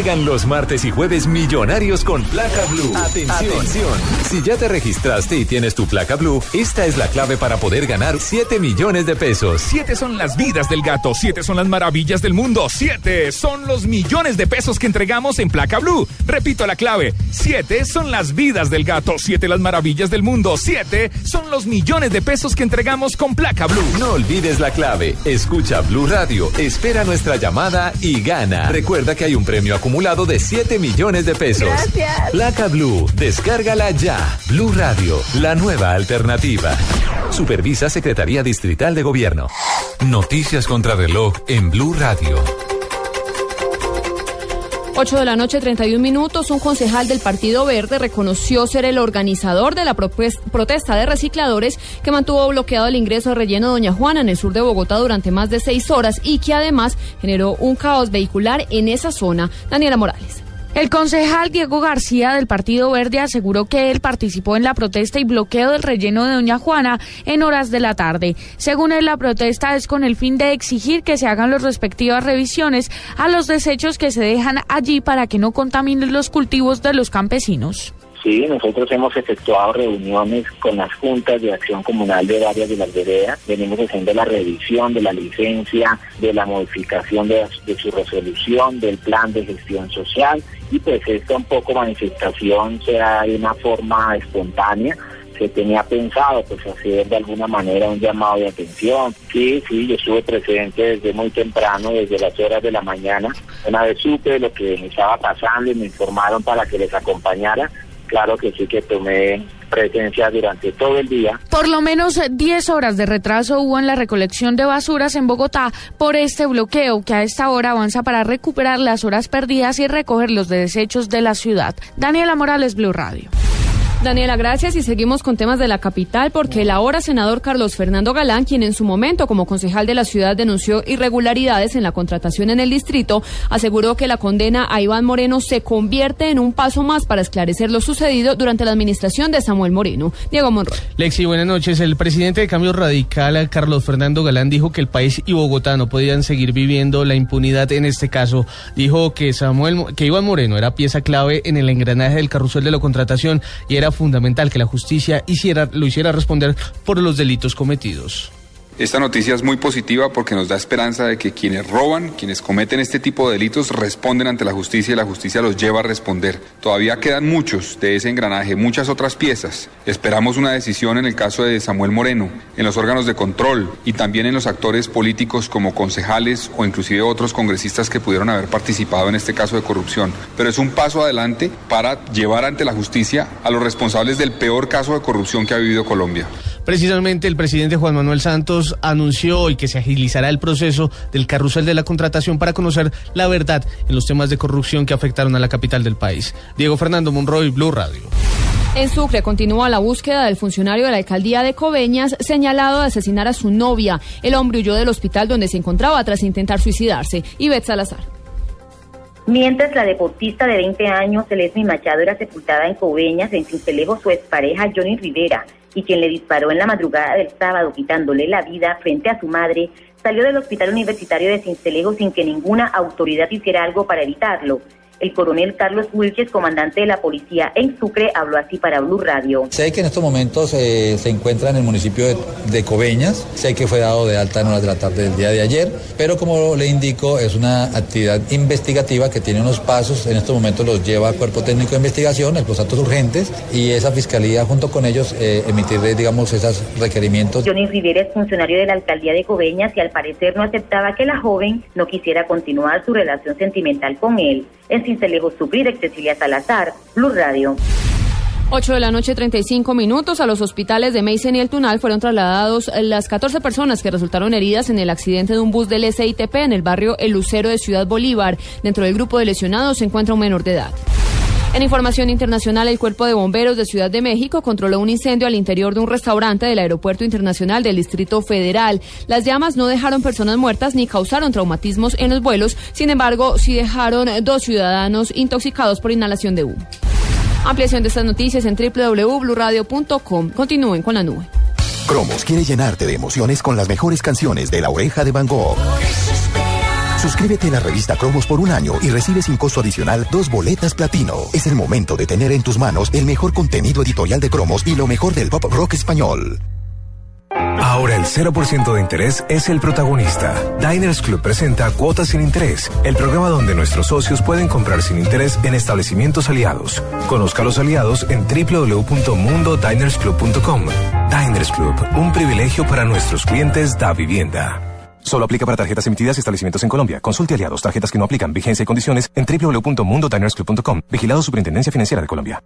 Llegan los martes y jueves millonarios con placa blue. Atención. Si ya te registraste y tienes tu placa blue, esta es la clave para poder ganar 7 millones de pesos. Siete son las vidas del gato, siete son las maravillas del mundo, siete son los millones de pesos que entregamos en placa blue. Repito la clave, siete son las vidas del gato, siete las maravillas del mundo, siete son los millones de pesos que entregamos con placa blue. No olvides la clave. Escucha Blue Radio, espera nuestra llamada y gana. Recuerda que hay un premio acumulado de 7 millones de pesos. Gracias. Placa Blue, descárgala ya. Blue Radio, la nueva alternativa. Supervisa Secretaría Distrital de Gobierno. Noticias contra reloj en Blue Radio. 8 de la noche, 31 minutos. Un concejal del Partido Verde reconoció ser el organizador de la protesta de recicladores que mantuvo bloqueado el ingreso al relleno Doña Juana en el sur de Bogotá durante más de seis horas y que además generó un caos vehicular en esa zona. Daniela Morales. El concejal Diego García del Partido Verde aseguró que él participó en la protesta y bloqueo del relleno de Doña Juana en horas de la tarde. Según él, la protesta es con el fin de exigir que se hagan las respectivas revisiones a los desechos que se dejan allí para que no contaminen los cultivos de los campesinos. Sí, nosotros hemos efectuado reuniones con las juntas de acción comunal de varias de las veredas. Venimos haciendo la revisión de la licencia, de la modificación de, su resolución, del plan de gestión social. Y pues esta un poco manifestación se da de una forma espontánea. Se tenía pensado pues hacer de alguna manera un llamado de atención. Sí, sí, yo estuve presente desde muy temprano, desde las horas de la mañana. Una vez supe lo que me estaba pasando y me informaron para que les acompañara claro que sí que tomé presencia durante todo el día. Por lo menos eh, 10 horas de retraso hubo en la recolección de basuras en Bogotá por este bloqueo que a esta hora avanza para recuperar las horas perdidas y recoger los desechos de la ciudad. Daniela Morales, Blue Radio. Daniela, gracias y seguimos con temas de la capital porque el ahora senador Carlos Fernando Galán, quien en su momento como concejal de la ciudad denunció irregularidades en la contratación en el distrito, aseguró que la condena a Iván Moreno se convierte en un paso más para esclarecer lo sucedido durante la administración de Samuel Moreno. Diego Monroy. Lexi, buenas noches. El presidente de Cambio Radical, Carlos Fernando Galán, dijo que el país y Bogotá no podían seguir viviendo la impunidad en este caso. Dijo que Samuel, que Iván Moreno era pieza clave en el engranaje del carrusel de la contratación y era fundamental que la justicia hiciera, lo hiciera responder por los delitos cometidos. Esta noticia es muy positiva porque nos da esperanza de que quienes roban, quienes cometen este tipo de delitos, responden ante la justicia y la justicia los lleva a responder. Todavía quedan muchos de ese engranaje, muchas otras piezas. Esperamos una decisión en el caso de Samuel Moreno, en los órganos de control y también en los actores políticos como concejales o inclusive otros congresistas que pudieron haber participado en este caso de corrupción. Pero es un paso adelante para llevar ante la justicia a los responsables del peor caso de corrupción que ha vivido Colombia. Precisamente el presidente Juan Manuel Santos anunció hoy que se agilizará el proceso del carrusel de la contratación para conocer la verdad en los temas de corrupción que afectaron a la capital del país. Diego Fernando Monroy, Blue Radio. En Sucre continúa la búsqueda del funcionario de la alcaldía de Coveñas señalado de asesinar a su novia. El hombre huyó del hospital donde se encontraba tras intentar suicidarse. Ivette Salazar. Mientras la deportista de 20 años, Celesmi Machado, era sepultada en Coveñas, en Cincelejo, su expareja Johnny Rivera, y quien le disparó en la madrugada del sábado quitándole la vida frente a su madre, salió del hospital universitario de Cincelejo sin que ninguna autoridad hiciera algo para evitarlo. El coronel Carlos Wilches, comandante de la policía en Sucre, habló así para Blue Radio. Sé que en estos momentos eh, se encuentra en el municipio de, de Coveñas, sé que fue dado de alta en horas de la tarde del día de ayer, pero como le indico, es una actividad investigativa que tiene unos pasos, en estos momentos los lleva a Cuerpo Técnico de Investigación, los actos urgentes, y esa fiscalía junto con ellos eh, emitirle, digamos, esos requerimientos. Johnny Rivera es funcionario de la alcaldía de Coveñas y al parecer no aceptaba que la joven no quisiera continuar su relación sentimental con él. En Cincelejo, Sucre, de Cecilia Salazar, Blue Radio. 8 de la noche, 35 minutos. A los hospitales de Meissen y El Tunal fueron trasladados las 14 personas que resultaron heridas en el accidente de un bus del SITP en el barrio El Lucero de Ciudad Bolívar. Dentro del grupo de lesionados se encuentra un menor de edad. En información internacional, el Cuerpo de Bomberos de Ciudad de México controló un incendio al interior de un restaurante del Aeropuerto Internacional del Distrito Federal. Las llamas no dejaron personas muertas ni causaron traumatismos en los vuelos, sin embargo, sí dejaron dos ciudadanos intoxicados por inhalación de humo. Ampliación de estas noticias en www.bluradio.com. Continúen con la nube. Cromos quiere llenarte de emociones con las mejores canciones de La Oreja de Van Gogh. Suscríbete a la revista Cromos por un año y recibe sin costo adicional dos boletas platino. Es el momento de tener en tus manos el mejor contenido editorial de Cromos y lo mejor del pop rock español. Ahora el 0% de interés es el protagonista. Diners Club presenta Cuotas sin Interés, el programa donde nuestros socios pueden comprar sin interés en establecimientos aliados. Conozca a los aliados en www.mundodinersclub.com. Diners Club, un privilegio para nuestros clientes da vivienda. Solo aplica para tarjetas emitidas y establecimientos en Colombia. Consulte aliados, tarjetas que no aplican, vigencia y condiciones en www.mundodinersclub.com. Vigilado Superintendencia Financiera de Colombia.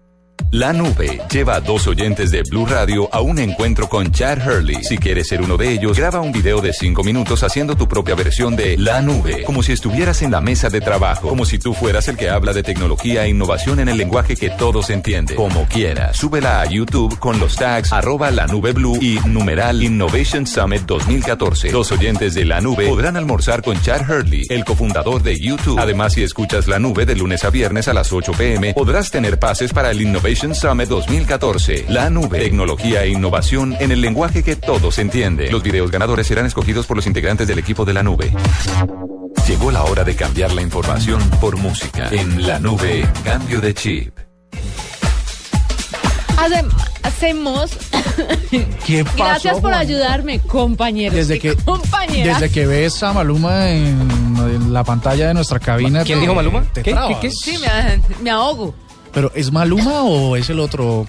La nube lleva a dos oyentes de Blue Radio a un encuentro con Chad Hurley. Si quieres ser uno de ellos, graba un video de cinco minutos haciendo tu propia versión de La nube, como si estuvieras en la mesa de trabajo, como si tú fueras el que habla de tecnología e innovación en el lenguaje que todos entienden. Como quieras, súbela a YouTube con los tags arroba la nube blue y numeral Innovation Summit 2014. Los oyentes de La nube podrán almorzar con Chad Hurley, el cofundador de YouTube. Además, si escuchas La nube de lunes a viernes a las 8 pm, podrás tener pases para el Innovation Summit 2014. La nube, tecnología e innovación en el lenguaje que todos entienden. Los videos ganadores serán escogidos por los integrantes del equipo de la nube. Llegó la hora de cambiar la información por música. En la nube, cambio de chip. Hacem- hacemos. ¿Qué pasó, Gracias por Juan? ayudarme, compañeros. Desde y que, compañeras. desde que ves a Maluma en, en la pantalla de nuestra cabina. ¿Quién te- dijo Maluma? te ¿Qué? trabas. ¿Qué? ¿Qué? Sí, me, me ahogo. ¿Pero es Maluma o es el otro?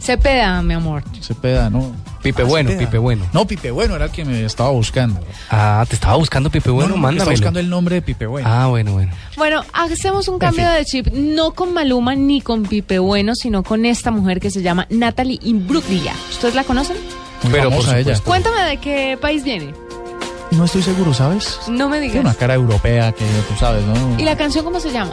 Cepeda, mi amor. Cepeda, ¿no? Pipe Ah, Bueno, Cepeda. Pipe Bueno. No, Pipe Bueno era el que me estaba buscando. Ah, te estaba buscando Pipe Bueno, no, no, que estaba buscando el nombre de Pipe Bueno. Ah, bueno, bueno. Bueno, hacemos un cambio fin. de chip, no con Maluma ni con Pipe Bueno, sino con esta mujer que se llama Natalie Imbruglia. ¿Ustedes la conocen? Muy Pero, por famosa ella. Cuéntame de qué país viene. No estoy seguro, ¿sabes? No me Tiene una digas. cara europea que tú sabes, ¿no? ¿Y la canción cómo se llama?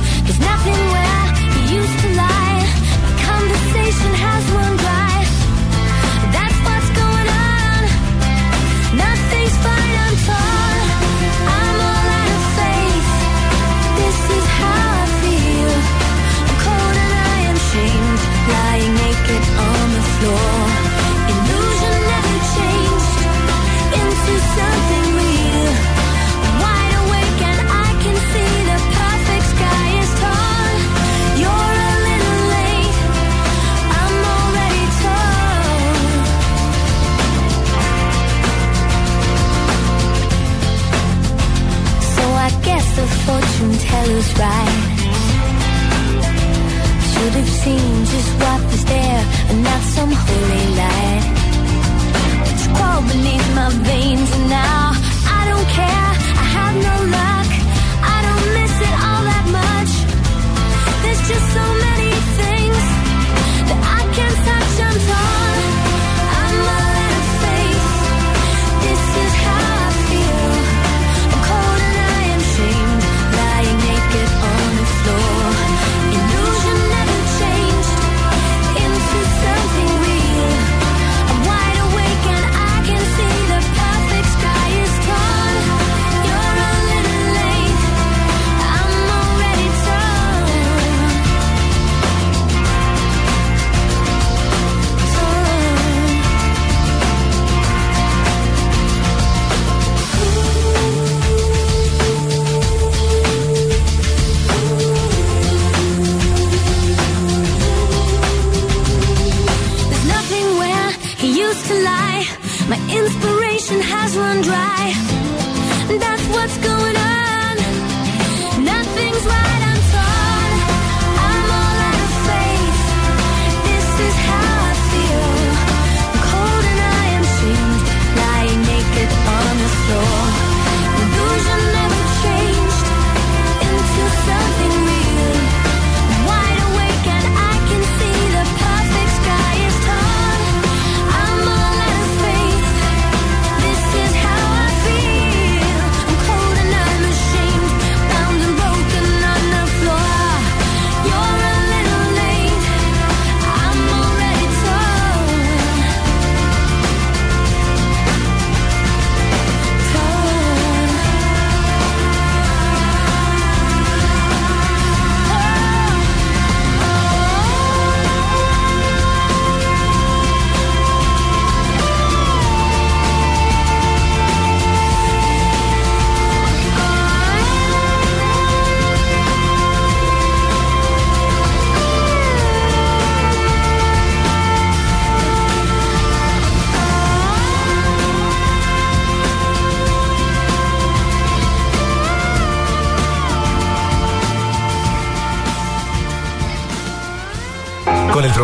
The fortune teller's right. Should have seen just what was there and not some holy light. It's crawled beneath my veins and now I don't care. I have no luck.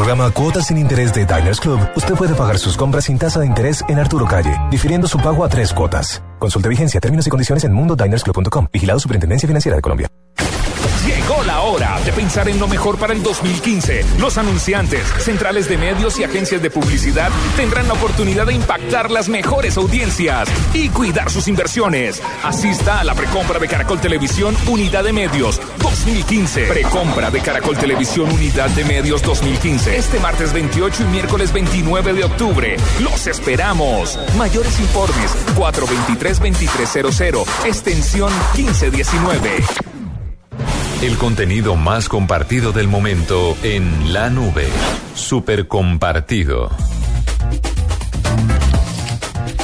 Programa Cuotas sin Interés de Diners Club, usted puede pagar sus compras sin tasa de interés en Arturo Calle, difiriendo su pago a tres cuotas. Consulte vigencia, términos y condiciones en mundodinersclub.com. Vigilado Superintendencia Financiera de Colombia. Hora de pensar en lo mejor para el 2015. Los anunciantes, centrales de medios y agencias de publicidad tendrán la oportunidad de impactar las mejores audiencias y cuidar sus inversiones. Asista a la precompra de Caracol Televisión Unidad de Medios 2015. Precompra de Caracol Televisión Unidad de Medios 2015. Este martes 28 y miércoles 29 de octubre. Los esperamos. Mayores informes 423-2300. Extensión 1519. El contenido más compartido del momento en la nube. Super compartido.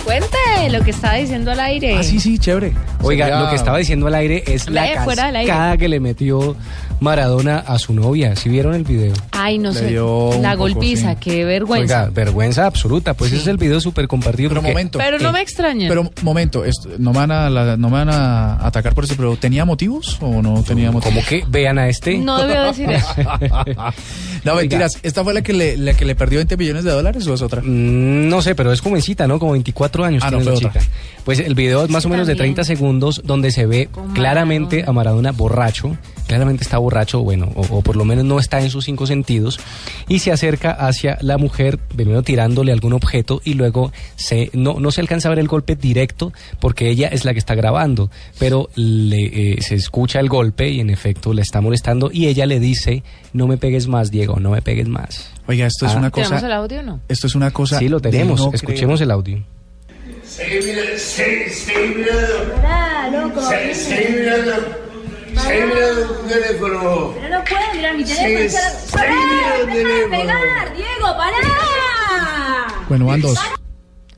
Cuente lo que estaba diciendo al aire. Ah, sí, sí, chévere. Oiga, Sería- lo que estaba diciendo al aire es la Hable fuera del aire. cascada que le metió Maradona a su novia. ¿Sí vieron el video? Ay, no Le sé. La poco, golpiza, sí. qué vergüenza. Oiga, vergüenza absoluta. Pues ese es el video súper compartido. Pero porque- momento. Pero no me extraña. Pero momento, esto, ¿no, me van a, la- ¿no me van a atacar por eso? ¿Pero tenía motivos o no tenía motivos? ¿Cómo que vean a este? No debió decir eso. no, mentiras. ¿Esta fue la que le, la que le perdió 20 millones de dólares o es otra? Mm, No sé, pero es jovencita, ¿no? Como 24 años Ah, no, tiene la fue chica. Pues el video es más o menos de también. 30 segundos donde se ve claramente a Maradona borracho. Claramente está borracho, bueno, o, o por lo menos no está en sus cinco sentidos. Y se acerca hacia la mujer, primero tirándole algún objeto y luego se, no, no se alcanza a ver el golpe directo porque ella es la que está grabando. Pero le, eh, se escucha el golpe y en efecto le está molestando y ella le dice, no me pegues más, Diego, no me pegues más. Oiga, esto es Ah. una ¿Tenemos cosa. el audio o no? Esto es una cosa. Sí, lo tenemos. no Escuchemos creer. el audio. Seguí mirando, seguí, mirando. Pará, loco. Seguí mirando. Mirando tu teléfono. Pero no puedo mirar mi teléfono. Sí, mira el ¡Deja de teléfono. pegar! ¡Diego, pará! Bueno, van dos.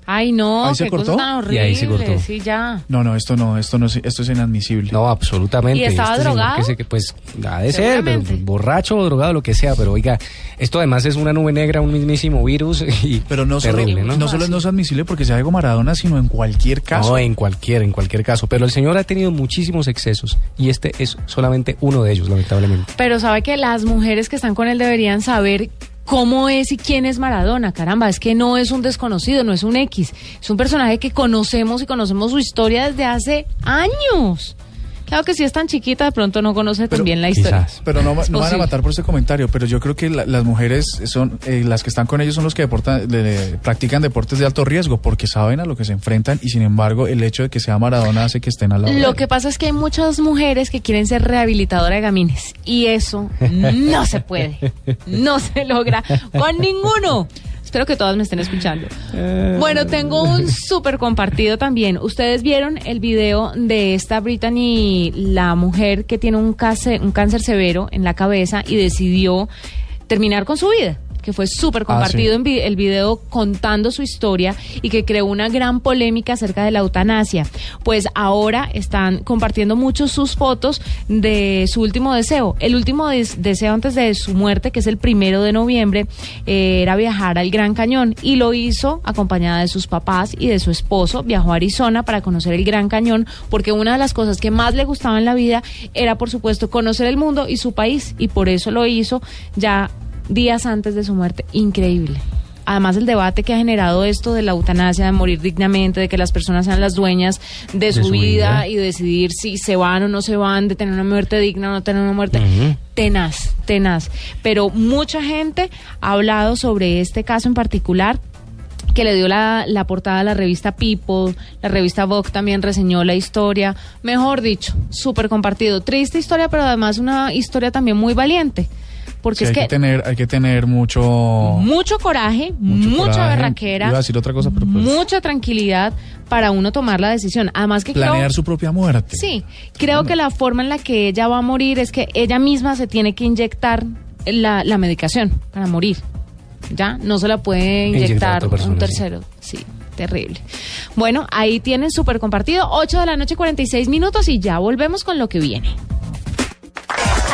Ay, no, ¿Ahí se qué cosa cortó? tan Y horrible. ahí se cortó. Sí, ya. No, no, esto no, esto no, es- esto es inadmisible. No, absolutamente. ¿Y estaba Este señor drogado? que se- pues ha de ser, pero, Seguramente. borracho o drogado, lo que sea, pero oiga, esto además es una nube negra, un mismísimo virus y Pero no solo, terrible, ¿no? no solo no es admisible porque sea Diego Maradona, sino en cualquier caso. No, en cualquier, en cualquier caso. Pero el señor ha tenido muchísimos excesos y este es solamente uno de ellos, lamentablemente. Pero sabe que las mujeres que están con él deberían saber cómo es y quién es Maradona. Caramba, es que no es un desconocido, no es un X. Es un personaje que conocemos y conocemos su historia desde hace años. Claro que si es tan chiquita, de pronto no conoce también la historia. Pero no, van a matar por ese comentario, pero yo creo que la- las mujeres son eh, las que están con ellos son los que deportan, de- de- practican deportes de alto riesgo porque saben a lo que se enfrentan y sin embargo el hecho de que sea Maradona hace que estén al lado. Lo que pasa es que hay muchas mujeres que quieren ser rehabilitadora de gamines y eso no se puede, no se logra con ninguno. Espero que todas me estén escuchando. Bueno, tengo un súper compartido también. Ustedes vieron el video de esta Brittany, la mujer que tiene un cáncer, un cáncer severo en la cabeza y decidió terminar con su vida que fue súper compartido sí. en vi- el video contando su historia y que creó una gran polémica acerca de la eutanasia. Pues ahora están compartiendo mucho sus fotos de su último deseo. El último des- deseo antes de su muerte, que es el primero de noviembre, eh, era viajar al Gran Cañón y lo hizo acompañada de sus papás y de su esposo. Viajó a Arizona para conocer el Gran Cañón porque una de las cosas que más le gustaba en la vida era, por supuesto, conocer el mundo y su país y por eso lo hizo ya días antes de su muerte. Increíble. Además, el debate que ha generado esto de la eutanasia, de morir dignamente, de que las personas sean las dueñas de, su, su vida, vida. y decidir si se van o no se van, de tener una muerte digna o no tener una muerte. Tenaz, tenaz. Pero mucha gente ha hablado sobre este caso en particular que le dio la, la portada a la revista People, la revista Vogue también reseñó la historia, mejor dicho, súper compartido. Triste historia, pero además una historia también muy valiente, porque Sí, es hay que, que tener, hay que tener mucho, mucho coraje, mucha coraje. berraquera, Iba a decir otra cosa, pero pues, mucha tranquilidad para uno tomar la decisión. Además que creo- planear su propia muerte. Sí, creo que la forma en la que ella va a morir es que ella misma se tiene que inyectar la, la medicación para morir. ¿Ya? No se la puede Inyectar persona, un sí. tercero. Sí, terrible. Bueno, ahí tienen súper compartido. 8 de la noche, 46 minutos y ya volvemos con lo que viene.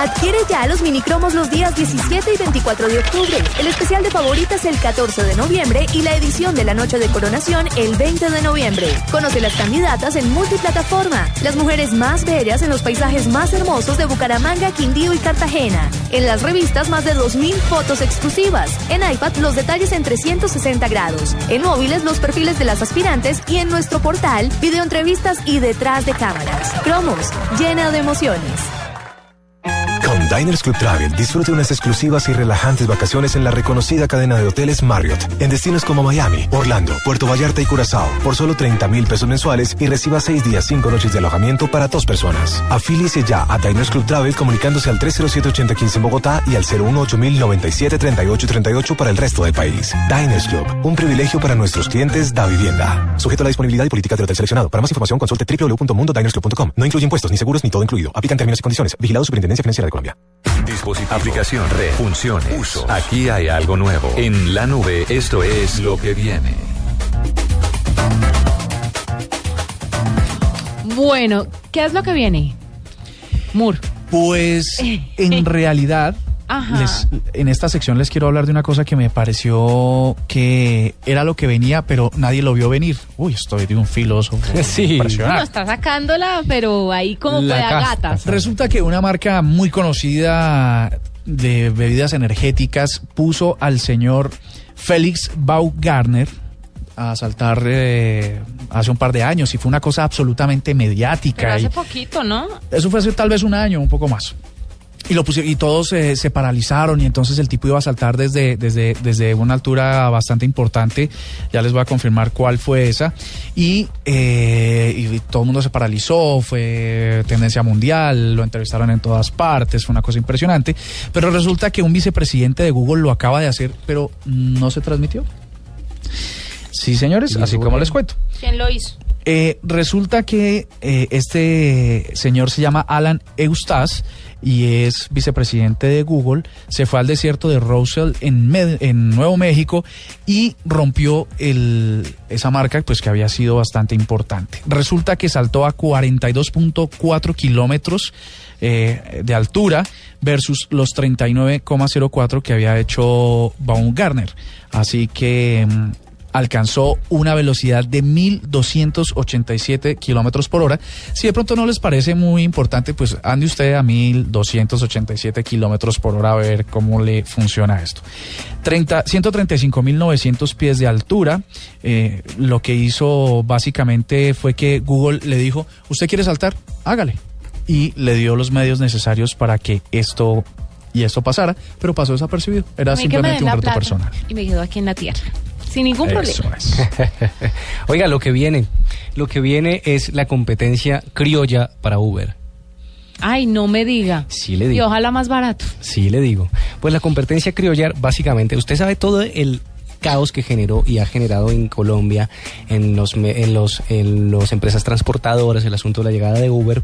Adquiere ya los minicromos los días 17 y 24 de octubre. El especial de favoritas el 14 de noviembre y la edición de la noche de coronación el 20 de noviembre. Conoce las candidatas en multiplataforma. Las mujeres más bellas en los paisajes más hermosos de Bucaramanga, Quindío y Cartagena. En las revistas más de 2.000 fotos exclusivas. En iPad los detalles en 360 grados. En móviles los perfiles de las aspirantes y en nuestro portal videoentrevistas y detrás de cámaras. Cromos, llena de emociones. Diners Club Travel disfrute unas exclusivas y relajantes vacaciones en la reconocida cadena de hoteles Marriott en destinos como Miami, Orlando, Puerto Vallarta y Curazao por solo 30 mil pesos mensuales y reciba 6 días 5 noches de alojamiento para dos personas. Afíliese ya a Diners Club Travel comunicándose al 307-8015 en Bogotá y al 018-097-3838 para el resto del país. Diners Club, un privilegio para nuestros clientes da vivienda. Sujeto a la disponibilidad y política del hotel seleccionado. Para más información consulte www.mundodinersclub.com. No incluye impuestos ni seguros ni todo incluido. Aplican términos y condiciones. Vigilado Superintendencia Financiera de Colombia. Dispositivo, aplicación, red, funciones, usos. Aquí hay algo nuevo. En la nube, esto es lo que viene. Bueno, ¿qué es lo que viene? Mur. Pues en realidad. Les- en esta sección les quiero hablar de una cosa que me pareció que era lo que venía, pero nadie lo vio venir. Uy, estoy de un filósofo. Sí. No, Impresionante. está sacándola, pero ahí como La puede gatas. Resulta que una marca muy conocida de bebidas energéticas puso al señor Félix Baumgartner a saltar eh, hace un par de años y fue una cosa absolutamente mediática. Pero y- hace poquito, ¿no? eso fue hace tal vez un año, un poco más. Y lo pusieron, y todos eh, se paralizaron y entonces el tipo iba a saltar desde, desde, desde una altura bastante importante. Ya les voy a confirmar cuál fue esa. Y, eh, y todo el mundo se paralizó, fue tendencia mundial, lo entrevistaron en todas partes, fue una cosa impresionante. Pero resulta que un vicepresidente de Google lo acaba de hacer, pero no se transmitió. Sí, señores, así como les cuento. ¿Quién lo hizo? Eh, resulta que eh, este señor se llama Alan Eustace y es vicepresidente de Google. Se fue al desierto de Roswell en, en Nuevo México y rompió esa marca pues que había sido bastante importante. Resulta que saltó a 42.4 kilómetros eh, de altura versus los 39,04 que había hecho Baumgartner. Así que mm, alcanzó una velocidad de 1.287 kilómetros por hora. Si de pronto no les parece muy importante, pues ande usted a 1.287 kilómetros por hora a ver cómo le funciona esto. 30 135.900 pies de altura. Eh, lo que hizo básicamente fue que Google le dijo, ¿usted quiere saltar? Hágale. Y le dio los medios necesarios para que esto y esto pasara, pero pasó desapercibido. Era simplemente un reto plata personal. Y me quedo aquí en la tierra. Sin ningún Eso problema. es. Oiga, lo que viene, lo que viene es la competencia criolla para Uber. Ay, no me diga. Sí le Y digo. ojalá más barato. Sí, le digo. Pues la competencia criolla, básicamente, usted sabe todo el caos que generó y ha generado en Colombia, en los en los en las empresas transportadoras, el asunto de la llegada de Uber.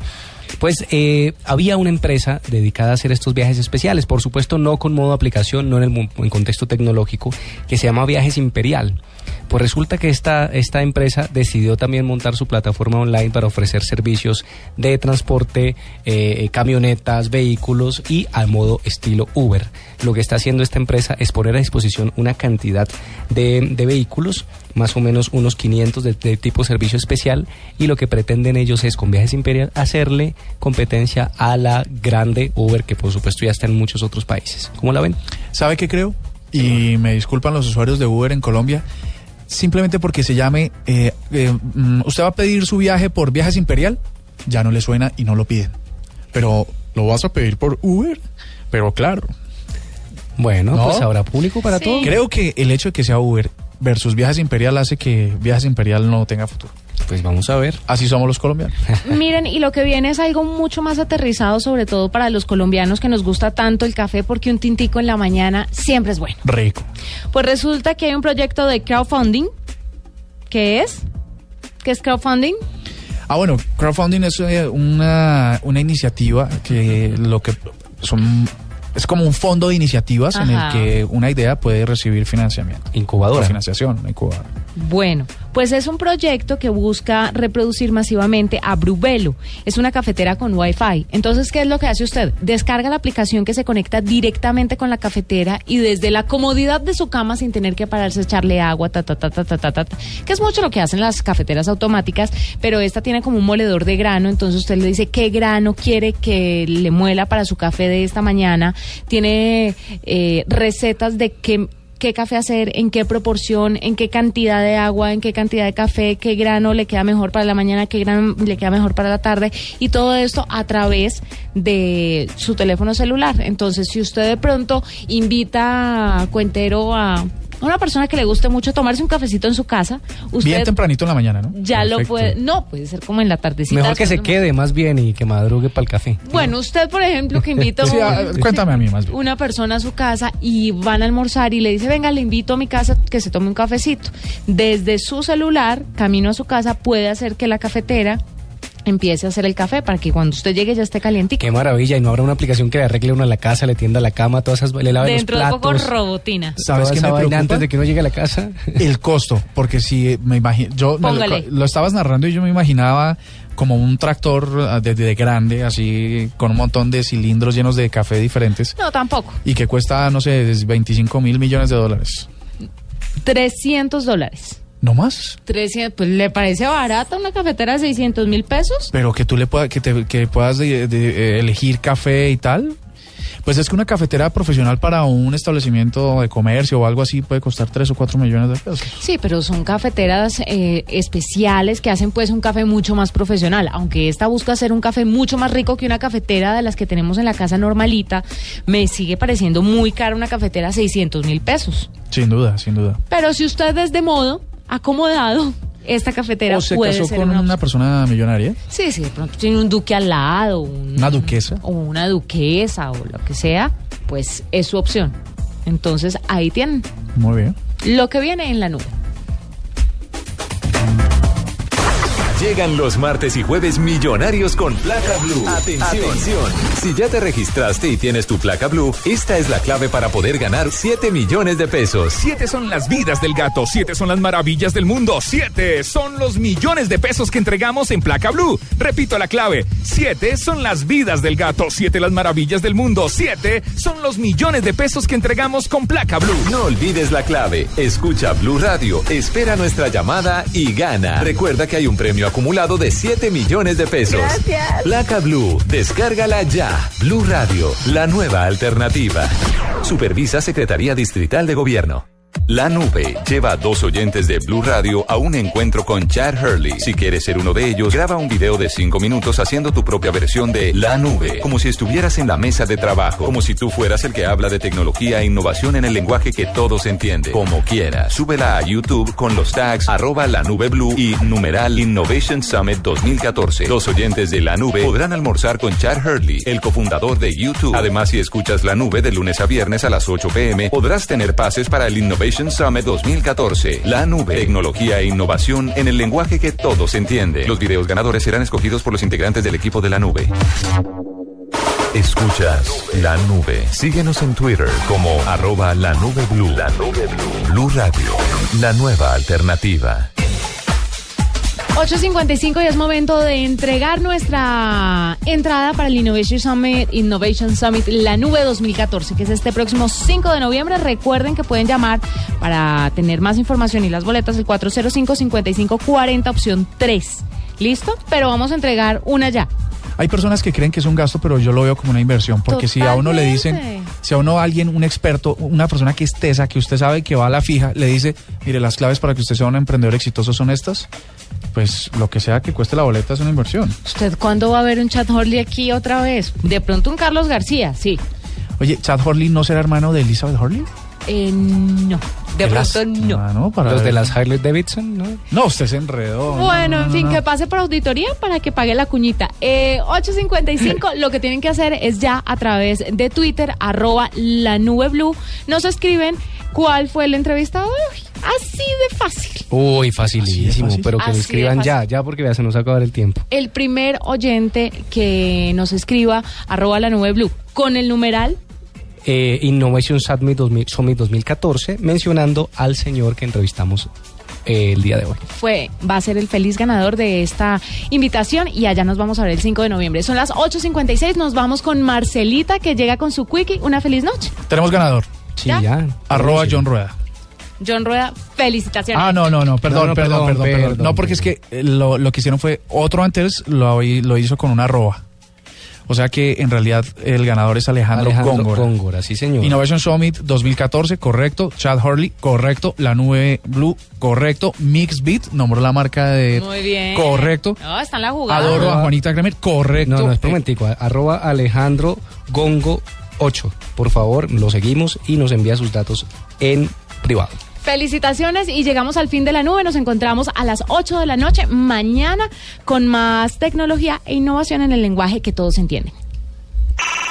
Pues eh, había una empresa dedicada a hacer estos viajes especiales, por supuesto no con modo aplicación, no en el en contexto tecnológico, que se llama Viajes Imperial. Pues resulta que esta, esta empresa decidió también montar su plataforma online para ofrecer servicios de transporte, eh, camionetas, vehículos y al modo estilo Uber. Lo que está haciendo esta empresa es poner a disposición una cantidad de, de vehículos, más o menos unos 500 de, de tipo servicio especial, y lo que pretenden ellos es con Viajes Imperial hacerle competencia a la grande Uber, que por supuesto ya está en muchos otros países. ¿Cómo la ven? ¿Sabe qué creo? Y me disculpan los usuarios de Uber en Colombia. Simplemente porque se llame, eh, eh, mm, usted va a pedir su viaje por Viajes Imperial, ya no le suena y no lo piden. Pero, ¿lo vas a pedir por Uber? Pero claro. Bueno, ¿No? pues habrá público para Sí. todo. Creo que el hecho de que sea Uber versus Viajes Imperial hace que Viajes Imperial no tenga futuro. Pues vamos a ver. Así somos los colombianos. Miren, y lo que viene es algo mucho más aterrizado, sobre todo para los colombianos que nos gusta tanto el café, porque un tintico en la mañana siempre es bueno. Rico. Pues resulta que hay un proyecto de crowdfunding. ¿Qué es? ¿Qué es crowdfunding? Ah, bueno, crowdfunding es eh, una, una iniciativa que lo que son es como un fondo de iniciativas en el que una idea puede recibir financiamiento. Incubadora. O financiación, una incubadora. Bueno, pues es un proyecto que busca reproducir masivamente a Brubelo. Es una cafetera con Wi-Fi. Entonces, ¿qué es lo que hace usted? Descarga la aplicación que se conecta directamente con la cafetera y desde la comodidad de su cama sin tener que pararse a echarle agua, ta ta ta ta ta ta, ta que es mucho lo que hacen las cafeteras automáticas, pero esta tiene como un moledor de grano, entonces usted le dice qué grano quiere que le muela para su café de esta mañana. Tiene eh, recetas de qué qué café hacer, en qué proporción, en qué cantidad de agua, en qué cantidad de café, qué grano le queda mejor para la mañana, qué grano le queda mejor para la tarde y todo esto a través de su teléfono celular. Entonces, si usted de pronto invita a Cuentero a una persona que le guste mucho tomarse un cafecito en su casa, usted Bien tempranito en la mañana, ¿no? ya lo puede, no, puede ser como en la tardecita. Mejor que se quede más bien y que madrugue para el café. Bueno, usted, por ejemplo, que invita Sí, ah, cuéntame a mí más bien. una persona a su casa y van a almorzar y le dice, venga, le invito a mi casa que se tome un cafecito. Desde su celular, camino a su casa, puede hacer que la cafetera empiece a hacer el café para que cuando usted llegue ya esté calientito. Qué maravilla, y no habrá una aplicación que le arregle uno la casa, le tienda la cama, todas esas, le lave Dentro los de platos. poco robotina. ¿Sabes qué me preocupa? antes de que uno llegue a la casa? El costo, porque si me imagino, yo me lo, estabas narrando y yo me imaginaba como un tractor ah, de, de grande, así con un montón de cilindros llenos de café diferentes No, tampoco. y que cuesta, no sé, 25 mil millones de dólares. 300 dólares. ¿No más? 300, pues le parece barata una cafetera de 600 mil pesos. Pero que tú le puedas, que, te- que puedas de- de, eh, elegir café y tal. Pues es que una cafetera profesional para un establecimiento de comercio o algo así puede costar 3 o 4 millones de pesos. Sí, pero son cafeteras eh, especiales que hacen pues un café mucho más profesional. Aunque esta busca hacer un café mucho más rico que una cafetera de las que tenemos en la casa normalita, me sigue pareciendo muy cara una cafetera a 600 mil pesos. Sin duda, sin duda. Pero si usted es de modo acomodado, esta cafetera o se puede casó ser con una una persona millonaria, Sí, sí, de pronto tiene un duque al lado, un- una duquesa. o una duquesa o lo que sea, pues es su opción. Entonces ahí tienen Muy bien. lo que viene en la nube. Llegan los martes y jueves millonarios con placa blue. Atención. Si ya te registraste y tienes tu placa blue, esta es la clave para poder ganar 7 millones de pesos. Siete son las vidas del gato, siete son las maravillas del mundo, siete son los millones de pesos que entregamos en placa blue. Repito la clave, siete son las vidas del gato, siete las maravillas del mundo, siete son los millones de pesos que entregamos con placa blue. No olvides la clave. Escucha Blue Radio, espera nuestra llamada y gana. Recuerda que hay un premio acumulado de 7 millones de pesos. Gracias. Placa Blue, descárgala ya. Blue Radio, la nueva alternativa. Supervisa Secretaría Distrital de Gobierno. La nube lleva a dos oyentes de Blue Radio a un encuentro con Chad Hurley. Si quieres ser uno de ellos, graba un video de cinco minutos haciendo tu propia versión de La nube, como si estuvieras en la mesa de trabajo, como si tú fueras el que habla de tecnología e innovación en el lenguaje que todos entienden, como quieras. Súbela a YouTube con los tags arroba la nube blue y numeral Innovation Summit 2014. Los oyentes de La nube podrán almorzar con Chad Hurley, el cofundador de YouTube. Además, si escuchas La nube de lunes a viernes a las 8 pm, podrás tener pases para el Innovation Summit 2014. La nube, tecnología e innovación en el lenguaje que todos entienden. Los videos ganadores serán escogidos por los integrantes del equipo de La nube. Escuchas La Nube. Síguenos en Twitter como arroba la nube blue. La nube blue. Blue Radio. La nueva alternativa. 8.55 y es momento de entregar nuestra entrada para el Innovation Summit, Innovation Summit La Nube 2014, que es este próximo 5 de noviembre. Recuerden que pueden llamar para tener más información y las boletas el 405-5540, opción 3. ¿Listo? Pero vamos a entregar una ya. Hay personas que creen que es un gasto, pero yo lo veo como una inversión, porque si a uno le dicen. Si a uno alguien, un experto, una persona que es tesa, que usted sabe que va a la fija, le dice, mire, las claves para que usted sea un emprendedor exitoso son estas, pues lo que sea que cueste la boleta es una inversión. ¿Usted cuándo va a ver un Chad Horley aquí otra vez? De pronto un Carlos García, sí. Oye, Chad Horley no será hermano de Elizabeth Horley? Eh, no, de Qué pronto lástima, no. ¿no? Para Los de las Harley Davidson, ¿no? No, usted se enredó. Bueno, No, en fin, no. que pase por auditoría para que pague la cuñita. Eh, 8.55, lo que tienen que hacer es ya a través de Twitter, arroba la nube blue, nos escriben cuál fue el entrevistado de hoy. Así de fácil. Uy, facilísimo, fácil? pero que Así lo escriban ya, ya porque ya se nos va a acabar el tiempo. El primer oyente que nos escriba, arroba la nube blue, con el numeral Eh, Innovation Summit, 2000 Summit 2014, mencionando al señor que entrevistamos eh, el día de hoy. Fue, va a ser el feliz ganador de esta invitación y allá nos vamos a ver el 5 de noviembre. Son las 8.56, nos vamos con Marcelita que llega con su quickie. Una feliz noche. Tenemos ganador. Sí, ¿Ya? ya. Arroba John Rueda. John Rueda, felicitaciones. Ah, no, no, no, perdón, No, no, perdón, perdón, perdón, perdón. perdón, No, porque es que eh, lo, lo que hicieron fue otro antes lo, lo hizo con una arroba. O sea que en realidad el ganador es Alejandro, Alejandro Góngora. Góngora, sí señor. Innovation Summit 2014, correcto. Chad Hurley, correcto. La nube Blue, correcto. Mixbit, nombró la marca de... Muy bien. Correcto. No, está en la jugada. Adoro a Juanita Kremer, correcto. No, no, es momentico. Arroba Alejandro Gongo 8. Por favor, lo seguimos y nos envía sus datos en privado. Felicitaciones y llegamos al fin de la nube. Nos encontramos a las 8 de la noche mañana con más tecnología e innovación en el lenguaje que todos entienden.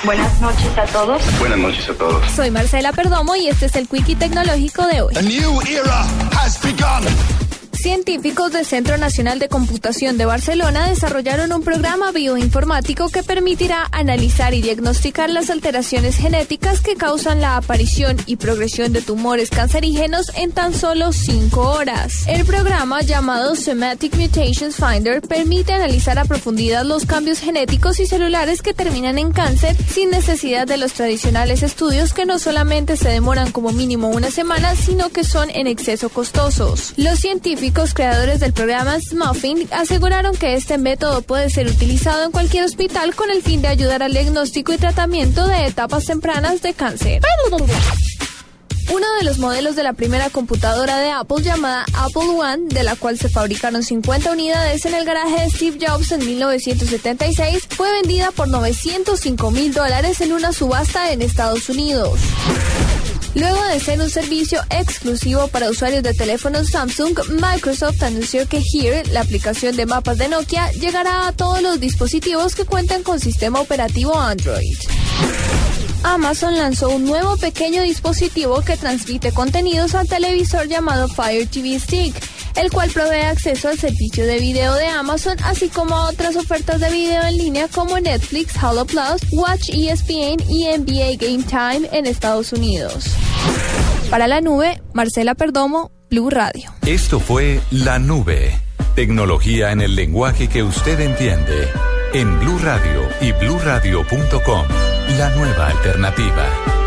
Buenas noches a todos. Buenas noches a todos. Soy Marcela Perdomo y este es el Quickie Tecnológico de hoy. A new era has begun. Científicos del Centro Nacional de Computación de Barcelona desarrollaron un programa bioinformático que permitirá analizar y diagnosticar las alteraciones genéticas que causan la aparición y progresión de tumores cancerígenos en tan solo 5 horas. El programa llamado Somatic Mutations Finder permite analizar a profundidad los cambios genéticos y celulares que terminan en cáncer sin necesidad de los tradicionales estudios que no solamente se demoran como mínimo una semana, sino que son en exceso costosos. Los científicos creadores del programa Smuffing aseguraron que este método puede ser utilizado en cualquier hospital con el fin de ayudar al diagnóstico y tratamiento de etapas tempranas de cáncer. Uno de los modelos de la primera computadora de Apple llamada Apple One, de la cual se fabricaron 50 unidades en el garaje de Steve Jobs en 1976, fue vendida por 905 mil dólares en una subasta en Estados Unidos. Luego de ser un servicio exclusivo para usuarios de teléfonos Samsung, Microsoft anunció que Here, la aplicación de mapas de Nokia, llegará a todos los dispositivos que cuentan con sistema operativo Android. Amazon lanzó un nuevo pequeño dispositivo que transmite contenidos al televisor llamado Fire TV Stick, el cual provee acceso al servicio de video de Amazon, así como a otras ofertas de video en línea como Netflix, Halo Plus, Watch ESPN y NBA Game Time en Estados Unidos. Para la nube, Marcela Perdomo, Blue Radio. Esto fue La Nube. Tecnología en el lenguaje que usted entiende. En Blue Radio y bluradio.com. La nueva alternativa.